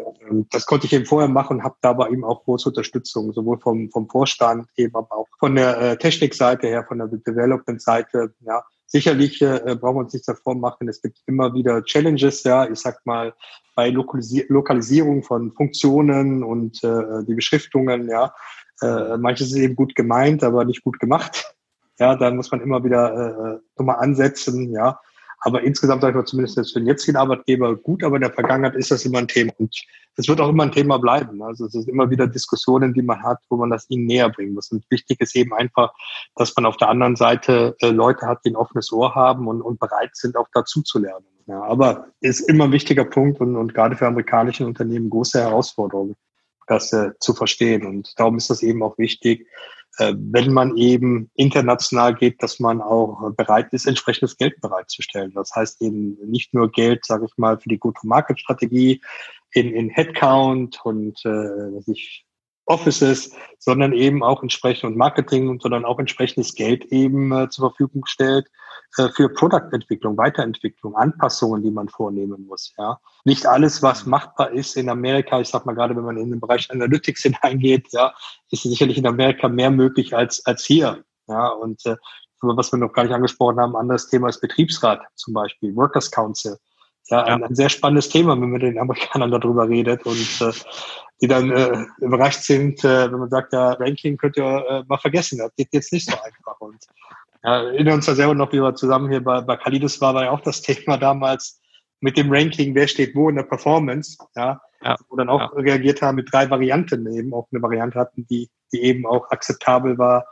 das konnte ich eben vorher machen und habe dabei eben auch große Unterstützung, sowohl vom, vom Vorstand, eben aber auch von der äh, Technikseite her, von der Development-Seite. Ja, sicherlich äh, brauchen wir uns nichts davor machen. Es gibt immer wieder Challenges, ja, ich sag mal, bei Lokalisi Lokalisierung von Funktionen und äh, die Beschriftungen, ja. Äh, manches ist eben gut gemeint, aber nicht gut gemacht. Ja, da muss man immer wieder äh, nochmal ansetzen, ja. Aber insgesamt sage ich mal zumindest jetzt für den jetzigen Arbeitgeber gut, aber in der Vergangenheit ist das immer ein Thema. Und es wird auch immer ein Thema bleiben. Also es ist immer wieder Diskussionen, die man hat, wo man das ihnen näher bringen muss. Und wichtig ist eben einfach, dass man auf der anderen Seite äh, Leute hat, die ein offenes Ohr haben und, und bereit sind, auch dazu zu lernen. Ja, aber ist immer ein wichtiger Punkt und, und gerade für amerikanische Unternehmen große Herausforderung, das äh, zu verstehen. Und darum ist das eben auch wichtig, wenn man eben international geht, dass man auch bereit ist, entsprechendes Geld bereitzustellen. Das heißt eben nicht nur Geld, sage ich mal, für die Go-to-Market-Strategie in, in Headcount und äh, ich, Offices, sondern eben auch entsprechend Marketing, sondern auch entsprechendes Geld eben äh, zur Verfügung stellt äh, für Produktentwicklung, Weiterentwicklung, Anpassungen, die man vornehmen muss. Ja, nicht alles, was machbar ist in Amerika. Ich sag mal gerade, wenn man in den Bereich Analytics hineingeht, ja, ist sicherlich in Amerika mehr möglich als als hier. Ja, und äh, was wir noch gar nicht angesprochen haben, anderes Thema ist Betriebsrat zum Beispiel, Workers Council. Ja, ja. Ein, ein, sehr spannendes Thema, wenn man mit den Amerikanern darüber redet und äh, die dann äh, überrascht sind, äh, wenn man sagt, ja, Ranking könnt ihr äh, mal vergessen, das geht jetzt nicht so einfach. Und ja, erinnern uns da selber noch, wie wir zusammen hier bei, bei Kalidos war, war ja auch das Thema damals mit dem Ranking, wer steht wo in der Performance, ja, ja wo dann auch ja. reagiert haben mit drei Varianten eben, auch eine Variante hatten, die, die eben auch akzeptabel war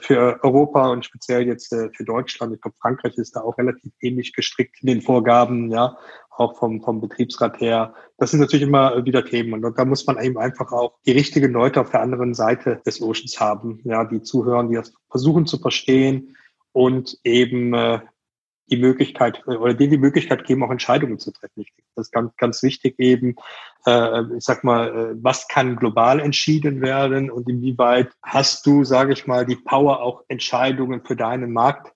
für Europa und speziell jetzt äh, für Deutschland. Ich glaube, Frankreich ist da auch relativ ähnlich gestrickt in den Vorgaben, ja, auch vom, vom Betriebsrat her. Das sind natürlich immer wieder Themen. Und da muss man eben einfach auch die richtigen Leute auf der anderen Seite des Oceans haben, ja, die zuhören, die das versuchen zu verstehen und eben äh, die Möglichkeit oder denen die Möglichkeit geben, auch Entscheidungen zu treffen. Das ist ganz, ganz wichtig eben, äh, ich sag mal, äh, was kann global entschieden werden und inwieweit hast du, sage ich mal, die Power, auch Entscheidungen für deinen Markt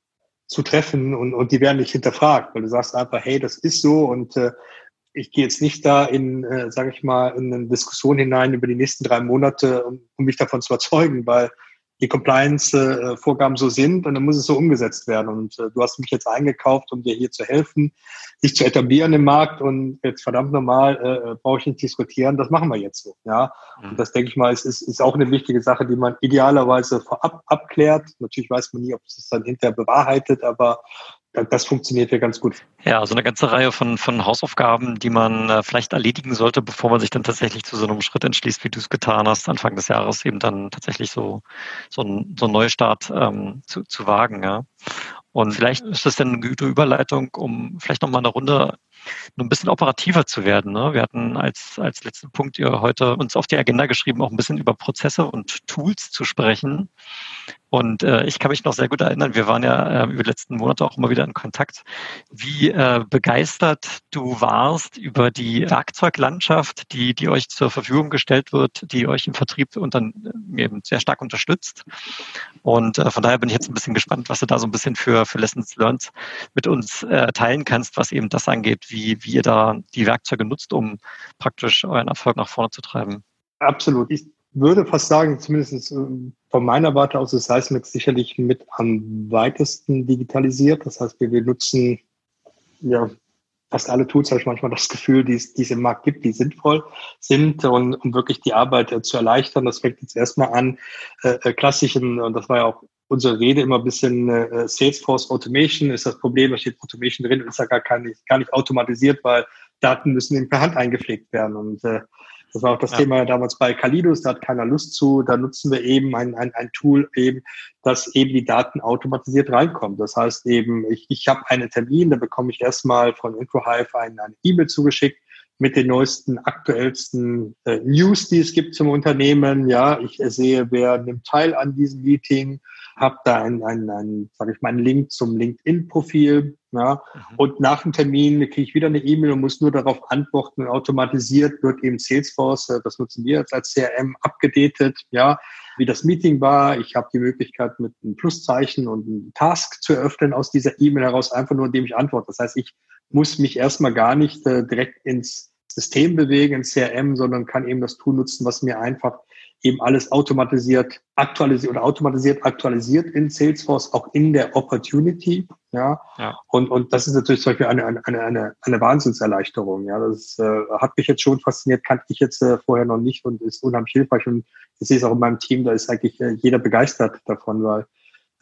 zu treffen und, und die werden nicht hinterfragt, weil du sagst einfach, hey, das ist so und äh, ich gehe jetzt nicht da in, äh, sage ich mal, in eine Diskussion hinein über die nächsten drei Monate, um, um mich davon zu überzeugen, weil die Compliance-Vorgaben so sind und dann muss es so umgesetzt werden. Und äh, du hast mich jetzt eingekauft, um dir hier zu helfen, dich zu etablieren im Markt und jetzt verdammt normal äh, äh, brauche ich nicht diskutieren, das machen wir jetzt so. Ja, mhm. und das denke ich mal, ist, ist, ist auch eine wichtige Sache, die man idealerweise vorab abklärt. Natürlich weiß man nie, ob es dann hinterher bewahrheitet, aber das funktioniert ja ganz gut. Ja, also eine ganze Reihe von, von Hausaufgaben, die man äh, vielleicht erledigen sollte, bevor man sich dann tatsächlich zu so einem Schritt entschließt, wie du es getan hast, Anfang des Jahres eben dann tatsächlich so, so, ein, so einen Neustart ähm, zu, zu wagen. Ja. Und vielleicht ist das dann eine gute Überleitung, um vielleicht nochmal eine Runde ein bisschen operativer zu werden. Ne? Wir hatten als, als letzten Punkt ihr heute uns auf die Agenda geschrieben, auch ein bisschen über Prozesse und Tools zu sprechen. Und äh, ich kann mich noch sehr gut erinnern, wir waren ja äh, über die letzten Monate auch immer wieder in Kontakt, wie äh, begeistert du warst über die Werkzeuglandschaft, die, die euch zur Verfügung gestellt wird, die euch im Vertrieb und dann äh, eben sehr stark unterstützt. Und äh, von daher bin ich jetzt ein bisschen gespannt, was du da so ein bisschen für, für Lessons Learned mit uns äh, teilen kannst, was eben das angeht, wie, wie ihr da die Werkzeuge nutzt, um praktisch euren Erfolg nach vorne zu treiben. Absolut. Ich würde fast sagen, zumindest ähm, von meiner Warte aus ist Seismic sicherlich mit am weitesten digitalisiert. Das heißt, wir, wir nutzen ja fast alle Tools, habe ich manchmal das Gefühl, die, die es im Markt gibt, die sinnvoll sind und um wirklich die Arbeit äh, zu erleichtern. Das fängt jetzt erstmal an, äh, äh, klassischen, und das war ja auch unsere Rede immer ein bisschen äh, Salesforce Automation ist das Problem, da steht Automation drin, ist ja gar, nicht, gar nicht automatisiert, weil Daten müssen per Hand eingepflegt werden. Und äh, das war auch das ja. Thema damals bei Kalidos, da hat keiner Lust zu. Da nutzen wir eben ein, ein, ein Tool eben, dass eben die Daten automatisiert reinkommen. Das heißt eben, ich, ich habe einen Termin, da bekomme ich erstmal von InfoHive eine E-Mail zugeschickt mit den neuesten, aktuellsten äh, News, die es gibt zum Unternehmen. Ja, ich sehe, wer nimmt teil an diesem Meeting habe da einen, einen, einen sage ich mal, einen Link zum LinkedIn-Profil. Ja, mhm. Und nach dem Termin kriege ich wieder eine E-Mail und muss nur darauf antworten. Automatisiert wird eben Salesforce, äh, das nutzen wir jetzt als CRM, abgedatet, ja, wie das Meeting war. Ich habe die Möglichkeit, mit einem Pluszeichen und einem Task zu eröffnen aus dieser E-Mail heraus, einfach nur indem ich antworte. Das heißt, ich muss mich erstmal gar nicht äh, direkt ins System bewegen, ins CRM, sondern kann eben das Tool nutzen, was mir einfach eben alles automatisiert aktualisiert oder automatisiert aktualisiert in Salesforce, auch in der Opportunity. Ja. ja. Und, und das ist natürlich zum Beispiel eine, eine, eine, eine Wahnsinnserleichterung. Ja. Das äh, hat mich jetzt schon fasziniert, kannte ich jetzt äh, vorher noch nicht und ist unheimlich hilfreich. Und ich sehe es auch in meinem Team, da ist eigentlich äh, jeder begeistert davon, weil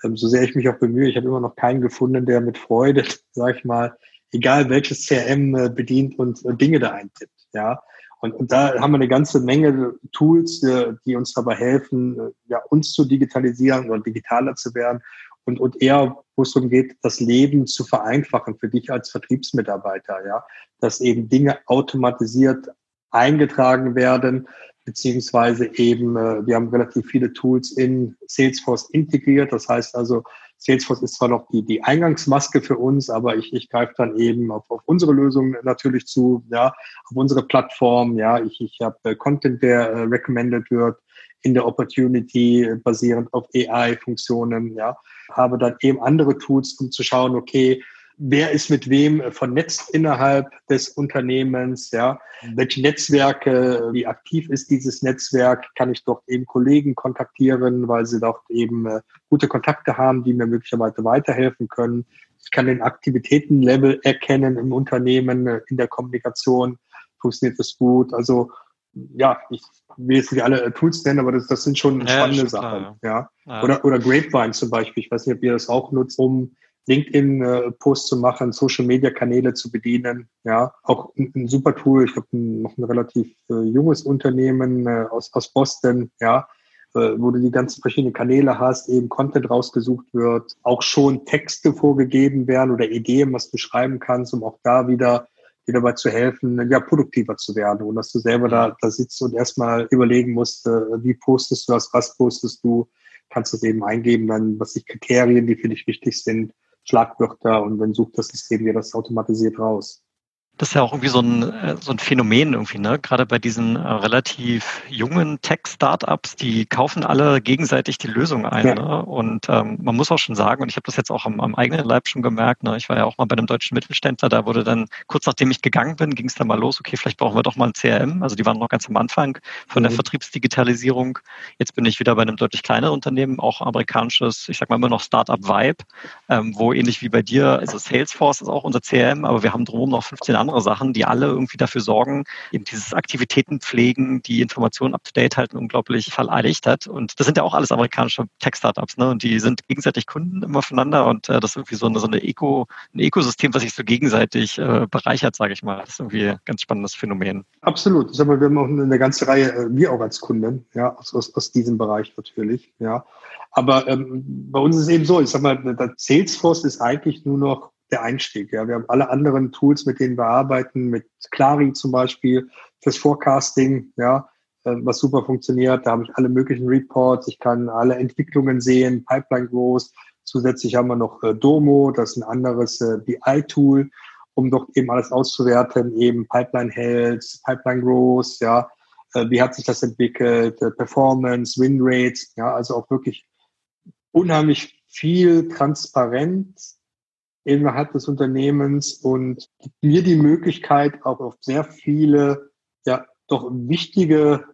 ähm, so sehr ich mich auch bemühe, ich habe immer noch keinen gefunden, der mit Freude, sag ich mal, egal welches CRM äh, bedient und äh, Dinge da eintippt. Ja. Und, und da haben wir eine ganze Menge Tools, die, die uns dabei helfen, ja, uns zu digitalisieren oder digitaler zu werden und, und eher, wo es darum geht, das Leben zu vereinfachen für dich als Vertriebsmitarbeiter, ja, dass eben Dinge automatisiert eingetragen werden, beziehungsweise eben, äh, wir haben relativ viele Tools in Salesforce integriert. Das heißt also, Salesforce ist zwar noch die, die Eingangsmaske für uns, aber ich, ich greife dann eben auf, auf unsere Lösung natürlich zu, ja, auf unsere Plattform, ja, ich, ich habe äh, Content, der äh, recommended wird in der Opportunity äh, basierend auf AI-Funktionen, ja, habe dann eben andere Tools, um zu schauen, okay, wer ist mit wem vernetzt innerhalb des Unternehmens, ja, welche Netzwerke, wie aktiv ist dieses Netzwerk, kann ich dort eben Kollegen kontaktieren, weil sie dort eben äh, gute Kontakte haben, die mir möglicherweise weiterhelfen können. Ich kann den Aktivitätenlevel erkennen im Unternehmen, äh, in der Kommunikation, funktioniert das gut. Also ja, ich will jetzt nicht alle Tools nennen, aber das, das sind schon spannende ja, Sachen. Klar, ja. ja. Oder, oder Grapevine zum Beispiel. Ich weiß nicht, ob ihr das auch nutzt, um LinkedIn-Posts zu machen, Social-Media-Kanäle zu bedienen. Ja, auch ein, ein super Tool. Ich habe noch ein relativ äh, junges Unternehmen äh, aus, aus Boston, ja, äh, wo du die ganzen verschiedenen Kanäle hast, eben Content rausgesucht wird, auch schon Texte vorgegeben werden oder Ideen, was du schreiben kannst, um auch da wieder dir dabei zu helfen, ja, produktiver zu werden und dass du selber da, da sitzt und erstmal überlegen musst, äh, wie postest du das, was postest du, kannst du es eben eingeben, dann, was die Kriterien, die für dich wichtig sind, Schlagwörter und dann sucht das System dir das automatisiert raus. Das ist ja auch irgendwie so ein, äh, so ein Phänomen irgendwie, ne? Gerade bei diesen äh, relativ jungen Tech-Startups, die kaufen alle gegenseitig die Lösung ein. Ja. Ne? Und ähm, man muss auch schon sagen, und ich habe das jetzt auch am, am, eigenen Leib schon gemerkt, ne? ich war ja auch mal bei einem deutschen Mittelständler, da wurde dann, kurz nachdem ich gegangen bin, ging es dann mal los, okay, vielleicht brauchen wir doch mal ein CRM. Also die waren noch ganz am Anfang von mhm. der Vertriebsdigitalisierung. Jetzt bin ich wieder bei einem deutlich kleineren Unternehmen, auch amerikanisches, ich sag mal immer noch Startup-Vibe, ähm, wo ähnlich wie bei dir, also Salesforce ist auch unser CRM, aber wir haben drumherum noch 15 andere andere Sachen, die alle irgendwie dafür sorgen, eben dieses Aktivitäten pflegen, die Informationen up-to-date halten, unglaublich verleichtert. Und das sind ja auch alles amerikanische Tech-Startups, ne? Und die sind gegenseitig Kunden immer voneinander und äh, das ist irgendwie so eine, so eine Eco, ein Ökosystem, was sich so gegenseitig äh, bereichert, sage ich mal. Das ist irgendwie ein ganz spannendes Phänomen. Absolut. Ich sag mal, wir haben auch eine ganze Reihe, äh, wir auch als Kunden, ja, aus, aus, diesem Bereich natürlich, ja. Aber ähm, bei uns ist es eben so, ich sag mal, Salesforce ist eigentlich nur noch der Einstieg. Ja, wir haben alle anderen Tools, mit denen wir arbeiten, mit Clari zum Beispiel fürs Forecasting, ja, äh, was super funktioniert. Da habe ich alle möglichen Reports, ich kann alle Entwicklungen sehen, Pipeline Growth. Zusätzlich haben wir noch äh, Domo, das ist ein anderes äh, BI-Tool, um dort eben alles auszuwerten, eben Pipeline Health, Pipeline Growth, ja, wie hat sich das entwickelt, Performance, Win Rates, ja, also auch wirklich unheimlich viel Transparenz innerhalb des Unternehmens und gibt mir die Möglichkeit, auch auf sehr viele, ja, doch wichtige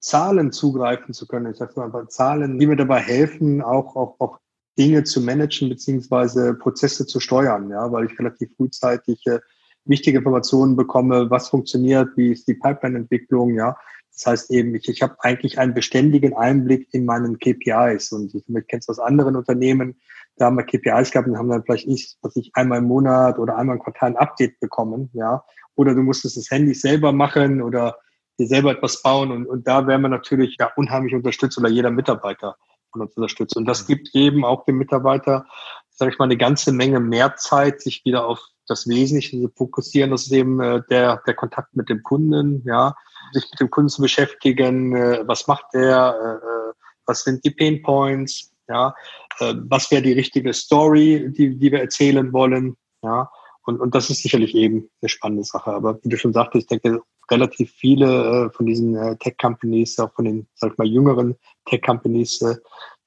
Zahlen zugreifen zu können. Ich sage mal, Zahlen, die mir dabei helfen, auch, auch, auch Dinge zu managen beziehungsweise Prozesse zu steuern, ja, weil ich relativ frühzeitig äh, wichtige Informationen bekomme, was funktioniert, wie ist die Pipeline-Entwicklung, ja. Das heißt eben, ich, ich habe eigentlich einen beständigen Einblick in meinen KPIs und ich kenne es aus anderen Unternehmen, da haben wir KPIs gehabt und haben dann vielleicht nicht, was ich einmal im Monat oder einmal im Quartal ein Update bekommen, ja. Oder du musstest das Handy selber machen oder dir selber etwas bauen und, und da werden wir natürlich ja unheimlich unterstützt oder jeder Mitarbeiter von uns unterstützt. Und das gibt eben auch dem Mitarbeiter, sage ich mal, eine ganze Menge mehr Zeit, sich wieder auf das Wesentliche zu fokussieren. Das ist eben äh, der, der Kontakt mit dem Kunden, ja, sich mit dem Kunden zu beschäftigen, äh, was macht der, äh, äh was sind die Pain Points, Ja, äh, was wäre die richtige Story, die, die wir erzählen wollen? Ja, und, und das ist sicherlich eben eine spannende Sache. Aber wie du schon sagtest, ich denke, relativ viele äh, von diesen äh, Tech-Companies, auch von den, sag ich mal, jüngeren Tech-Companies, äh,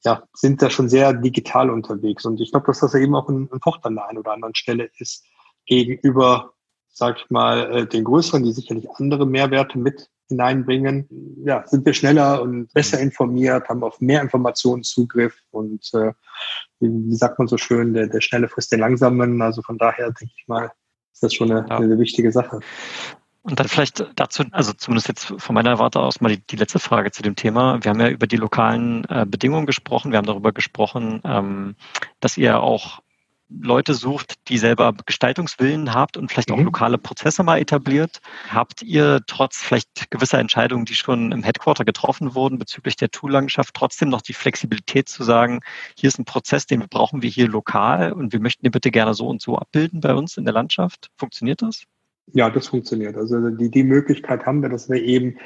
ja, sind da schon sehr digital unterwegs. Und ich glaube, dass das eben auch ein, ein Vorteil an der einen oder anderen Stelle ist gegenüber, sag ich mal, äh, den größeren, die sicherlich andere Mehrwerte mit hineinbringen. Ja, sind wir schneller und besser informiert, haben auf mehr Informationen Zugriff und äh, wie, sagt man so schön, der, der schnelle frisst den langsamen. Also von daher denke ich mal, ist das schon eine, ja. eine wichtige Sache. Und dann vielleicht dazu, also zumindest jetzt von meiner Warte aus mal die, die letzte Frage zu dem Thema. Wir haben ja über die lokalen äh, Bedingungen gesprochen. Wir haben darüber gesprochen, ähm, dass ihr auch Leute sucht, die selber Gestaltungswillen habt und vielleicht auch mhm. lokale Prozesse mal etabliert. Habt ihr trotz vielleicht gewisser Entscheidungen, die schon im Headquarter getroffen wurden bezüglich der Toollandschaft, trotzdem noch die Flexibilität zu sagen, hier ist ein Prozess, den brauchen wir hier lokal und wir möchten den bitte gerne so und so abbilden bei uns in der Landschaft? Funktioniert das? Ja, das funktioniert. Also die, die Möglichkeit haben wir, dass wir eben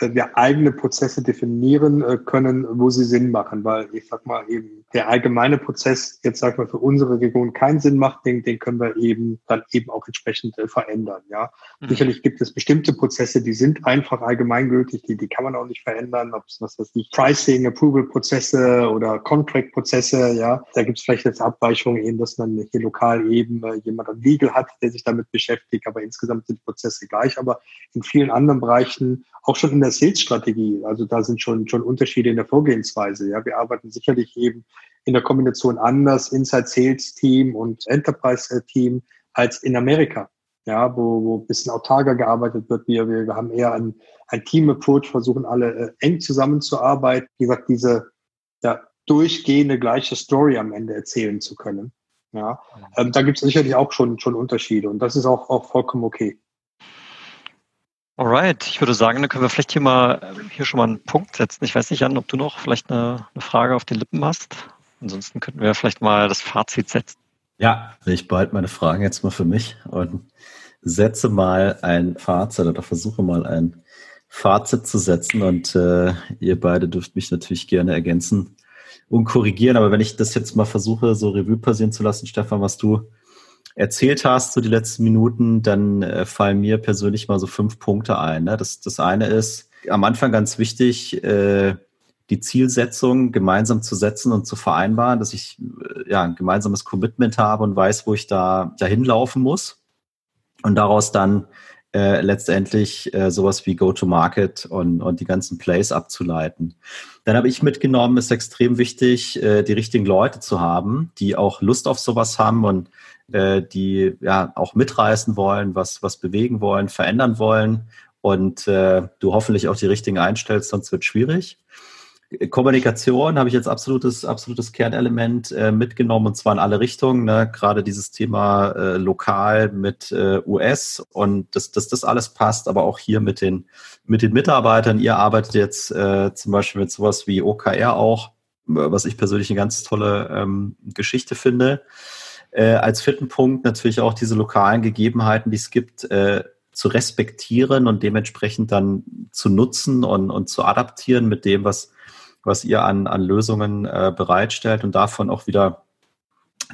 wir eigene Prozesse definieren äh, können, wo sie Sinn machen, weil ich sag mal eben der allgemeine Prozess jetzt sag mal für unsere Region keinen Sinn macht, den, den können wir eben dann eben auch entsprechend äh, verändern. Ja, mhm. sicherlich gibt es bestimmte Prozesse, die sind einfach allgemeingültig, die die kann man auch nicht verändern, ob es was weiß ich Pricing, Approval Prozesse oder Contract Prozesse. Ja, da gibt es vielleicht jetzt Abweichungen eben, dass man hier lokal eben äh, jemand am Legal hat, der sich damit beschäftigt, aber insgesamt sind die Prozesse gleich. Aber in vielen anderen Bereichen auch schon in der Sales-Strategie. Also da sind schon, schon Unterschiede in der Vorgehensweise. Ja, wir arbeiten sicherlich eben in der Kombination anders, Inside Sales Team und Enterprise Team als in Amerika. Ja, wo, wo ein bisschen autarker gearbeitet wird. Wir, wir, haben eher ein, ein Team-Approach, versuchen alle äh, eng zusammenzuarbeiten. Wie gesagt, diese ja, durchgehende gleiche Story am Ende erzählen zu können. Ja, ähm, da gibt es sicherlich auch schon, schon Unterschiede und das ist auch, auch vollkommen okay. Alright, ich würde sagen, dann können wir vielleicht hier mal hier schon mal einen Punkt setzen. Ich weiß nicht, Jan, ob du noch vielleicht eine, eine Frage auf den Lippen hast. Ansonsten könnten wir vielleicht mal das Fazit setzen. Ja, ich behalte meine Fragen jetzt mal für mich und setze mal ein Fazit oder versuche mal ein Fazit zu setzen. Und äh, ihr beide dürft mich natürlich gerne ergänzen und korrigieren. Aber wenn ich das jetzt mal versuche, so Revue passieren zu lassen, Stefan, was du erzählt hast, so die letzten Minuten, dann äh, fallen mir persönlich mal so fünf Punkte ein. Ne? Das, das eine ist am Anfang ganz wichtig, äh, die Zielsetzung gemeinsam zu setzen und zu vereinbaren, dass ich äh, ja ein gemeinsames Commitment habe und weiß, wo ich da dahin laufen muss und daraus dann äh, letztendlich äh, sowas wie Go-to-Market und, und die ganzen Plays abzuleiten. Dann habe ich mitgenommen, ist extrem wichtig, äh, die richtigen Leute zu haben, die auch Lust auf sowas haben und äh, die ja auch mitreißen wollen, was, was bewegen wollen, verändern wollen und äh, du hoffentlich auch die richtigen einstellst, sonst wird schwierig. Kommunikation habe ich jetzt absolutes, absolutes Kernelement äh, mitgenommen und zwar in alle Richtungen. Ne? Gerade dieses Thema äh, lokal mit äh, US und dass, dass das alles passt, aber auch hier mit den, mit den Mitarbeitern. Ihr arbeitet jetzt äh, zum Beispiel mit sowas wie OKR auch, was ich persönlich eine ganz tolle ähm, Geschichte finde. Äh, als vierten Punkt natürlich auch diese lokalen Gegebenheiten, die es gibt, äh, zu respektieren und dementsprechend dann zu nutzen und, und zu adaptieren mit dem, was, was ihr an, an Lösungen äh, bereitstellt und davon auch wieder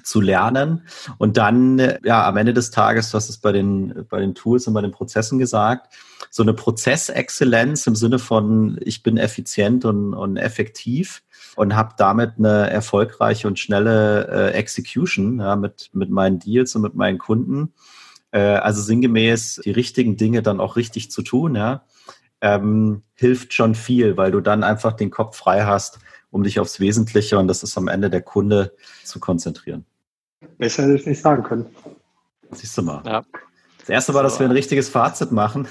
zu lernen. Und dann, ja, am Ende des Tages, du hast es bei den, bei den Tools und bei den Prozessen gesagt, so eine Prozessexzellenz im Sinne von, ich bin effizient und, und effektiv und habe damit eine erfolgreiche und schnelle äh, Execution ja, mit, mit meinen Deals und mit meinen Kunden. Äh, also sinngemäß die richtigen Dinge dann auch richtig zu tun, ja, ähm, hilft schon viel, weil du dann einfach den Kopf frei hast, um dich aufs Wesentliche und das ist am Ende der Kunde zu konzentrieren. Besser hätte ich nicht sagen können. Siehst du mal. Ja. Das erste war, dass wir ein richtiges Fazit machen.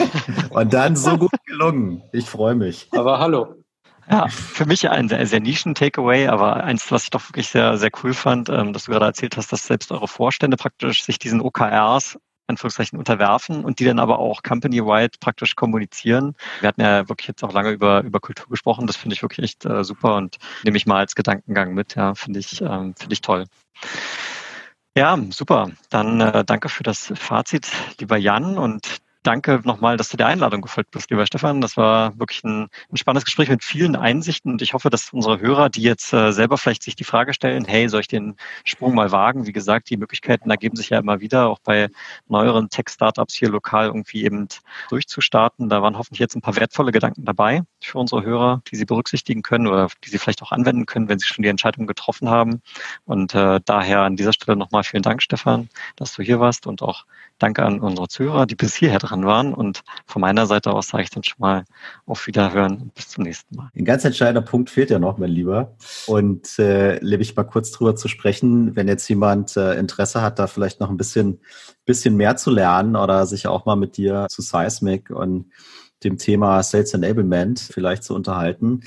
und dann so gut gelungen. Ich freue mich. Aber hallo. Ja, für mich ein sehr, sehr Nischen-Takeaway, aber eins, was ich doch wirklich sehr, sehr cool fand, ähm, dass du gerade erzählt hast, dass selbst eure Vorstände praktisch sich diesen OKRs Anführungszeichen unterwerfen und die dann aber auch company-wide praktisch kommunizieren. Wir hatten ja wirklich jetzt auch lange über, über Kultur gesprochen. Das finde ich wirklich echt äh, super und nehme ich mal als Gedankengang mit. Ja, finde ich, ähm, finde ich toll. Ja, super. Dann äh, danke für das Fazit, lieber Jan. Und danke nochmal, dass du der Einladung gefolgt bist, lieber Stefan. Das war wirklich ein, ein spannendes Gespräch mit vielen Einsichten und ich hoffe, dass unsere Hörer, die jetzt äh, selber vielleicht sich die Frage stellen, hey, soll ich den Sprung mal wagen? Wie gesagt, die Möglichkeiten ergeben sich ja immer wieder, auch bei neueren Tech-Startups hier lokal irgendwie eben durchzustarten. Da waren hoffentlich jetzt ein paar wertvolle Gedanken dabei für unsere Hörer, die sie berücksichtigen können oder die sie vielleicht auch anwenden können, wenn sie schon die Entscheidung getroffen haben. Und äh, daher an dieser Stelle nochmal vielen Dank, Stefan, dass du hier warst und auch danke an unsere Zuhörer, die bis hierher dran waren. Und von meiner Seite aus sage ich dann schon mal auf Wiederhören und bis zum nächsten Mal. Ein ganz entscheidender Punkt fehlt ja noch, mein Lieber. Und äh, lebe ich mal kurz drüber zu sprechen, wenn jetzt jemand äh, Interesse hat, da vielleicht noch ein bisschen, bisschen mehr zu lernen oder sich auch mal mit dir zu Seismic und dem Thema Sales Enablement vielleicht zu unterhalten.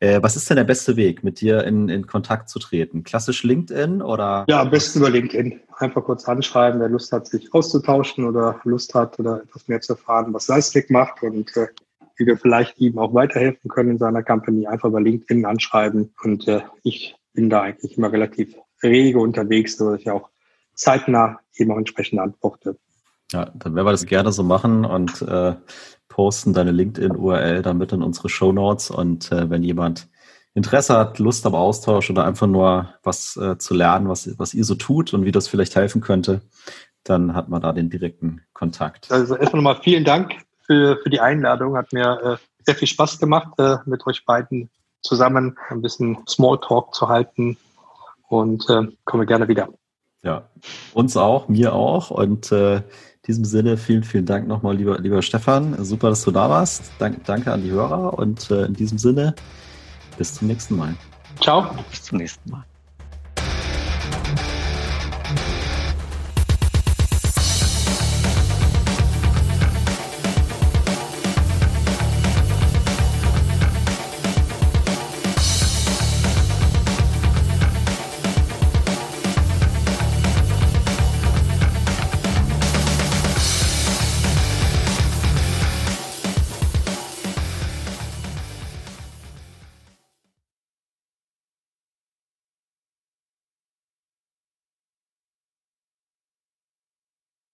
Äh, was ist denn der beste Weg, mit dir in, in Kontakt zu treten? Klassisch LinkedIn oder? Ja, am besten über LinkedIn. Einfach kurz anschreiben, wer Lust hat, sich auszutauschen oder Lust hat oder etwas mehr zu erfahren, was Seismic macht und äh, wie wir vielleicht ihm auch weiterhelfen können in seiner Company. Einfach über LinkedIn anschreiben. Und äh, ich bin da eigentlich immer relativ rege unterwegs, sodass ich auch zeitnah eben auch entsprechend antworte. Ja, dann werden wir das gerne so machen und äh, posten deine LinkedIn-URL dann mit in unsere Show Notes. Und äh, wenn jemand Interesse hat, Lust am Austausch oder einfach nur was äh, zu lernen, was, was ihr so tut und wie das vielleicht helfen könnte, dann hat man da den direkten Kontakt. Also erstmal nochmal vielen Dank für, für die Einladung. Hat mir äh, sehr viel Spaß gemacht, äh, mit euch beiden zusammen ein bisschen Smalltalk zu halten und äh, komme gerne wieder. Ja, uns auch, mir auch. Und äh, diesem Sinne, vielen, vielen Dank nochmal, lieber, lieber Stefan. Super, dass du da warst. Dank, danke an die Hörer und äh, in diesem Sinne, bis zum nächsten Mal. Ciao. Bis zum nächsten Mal.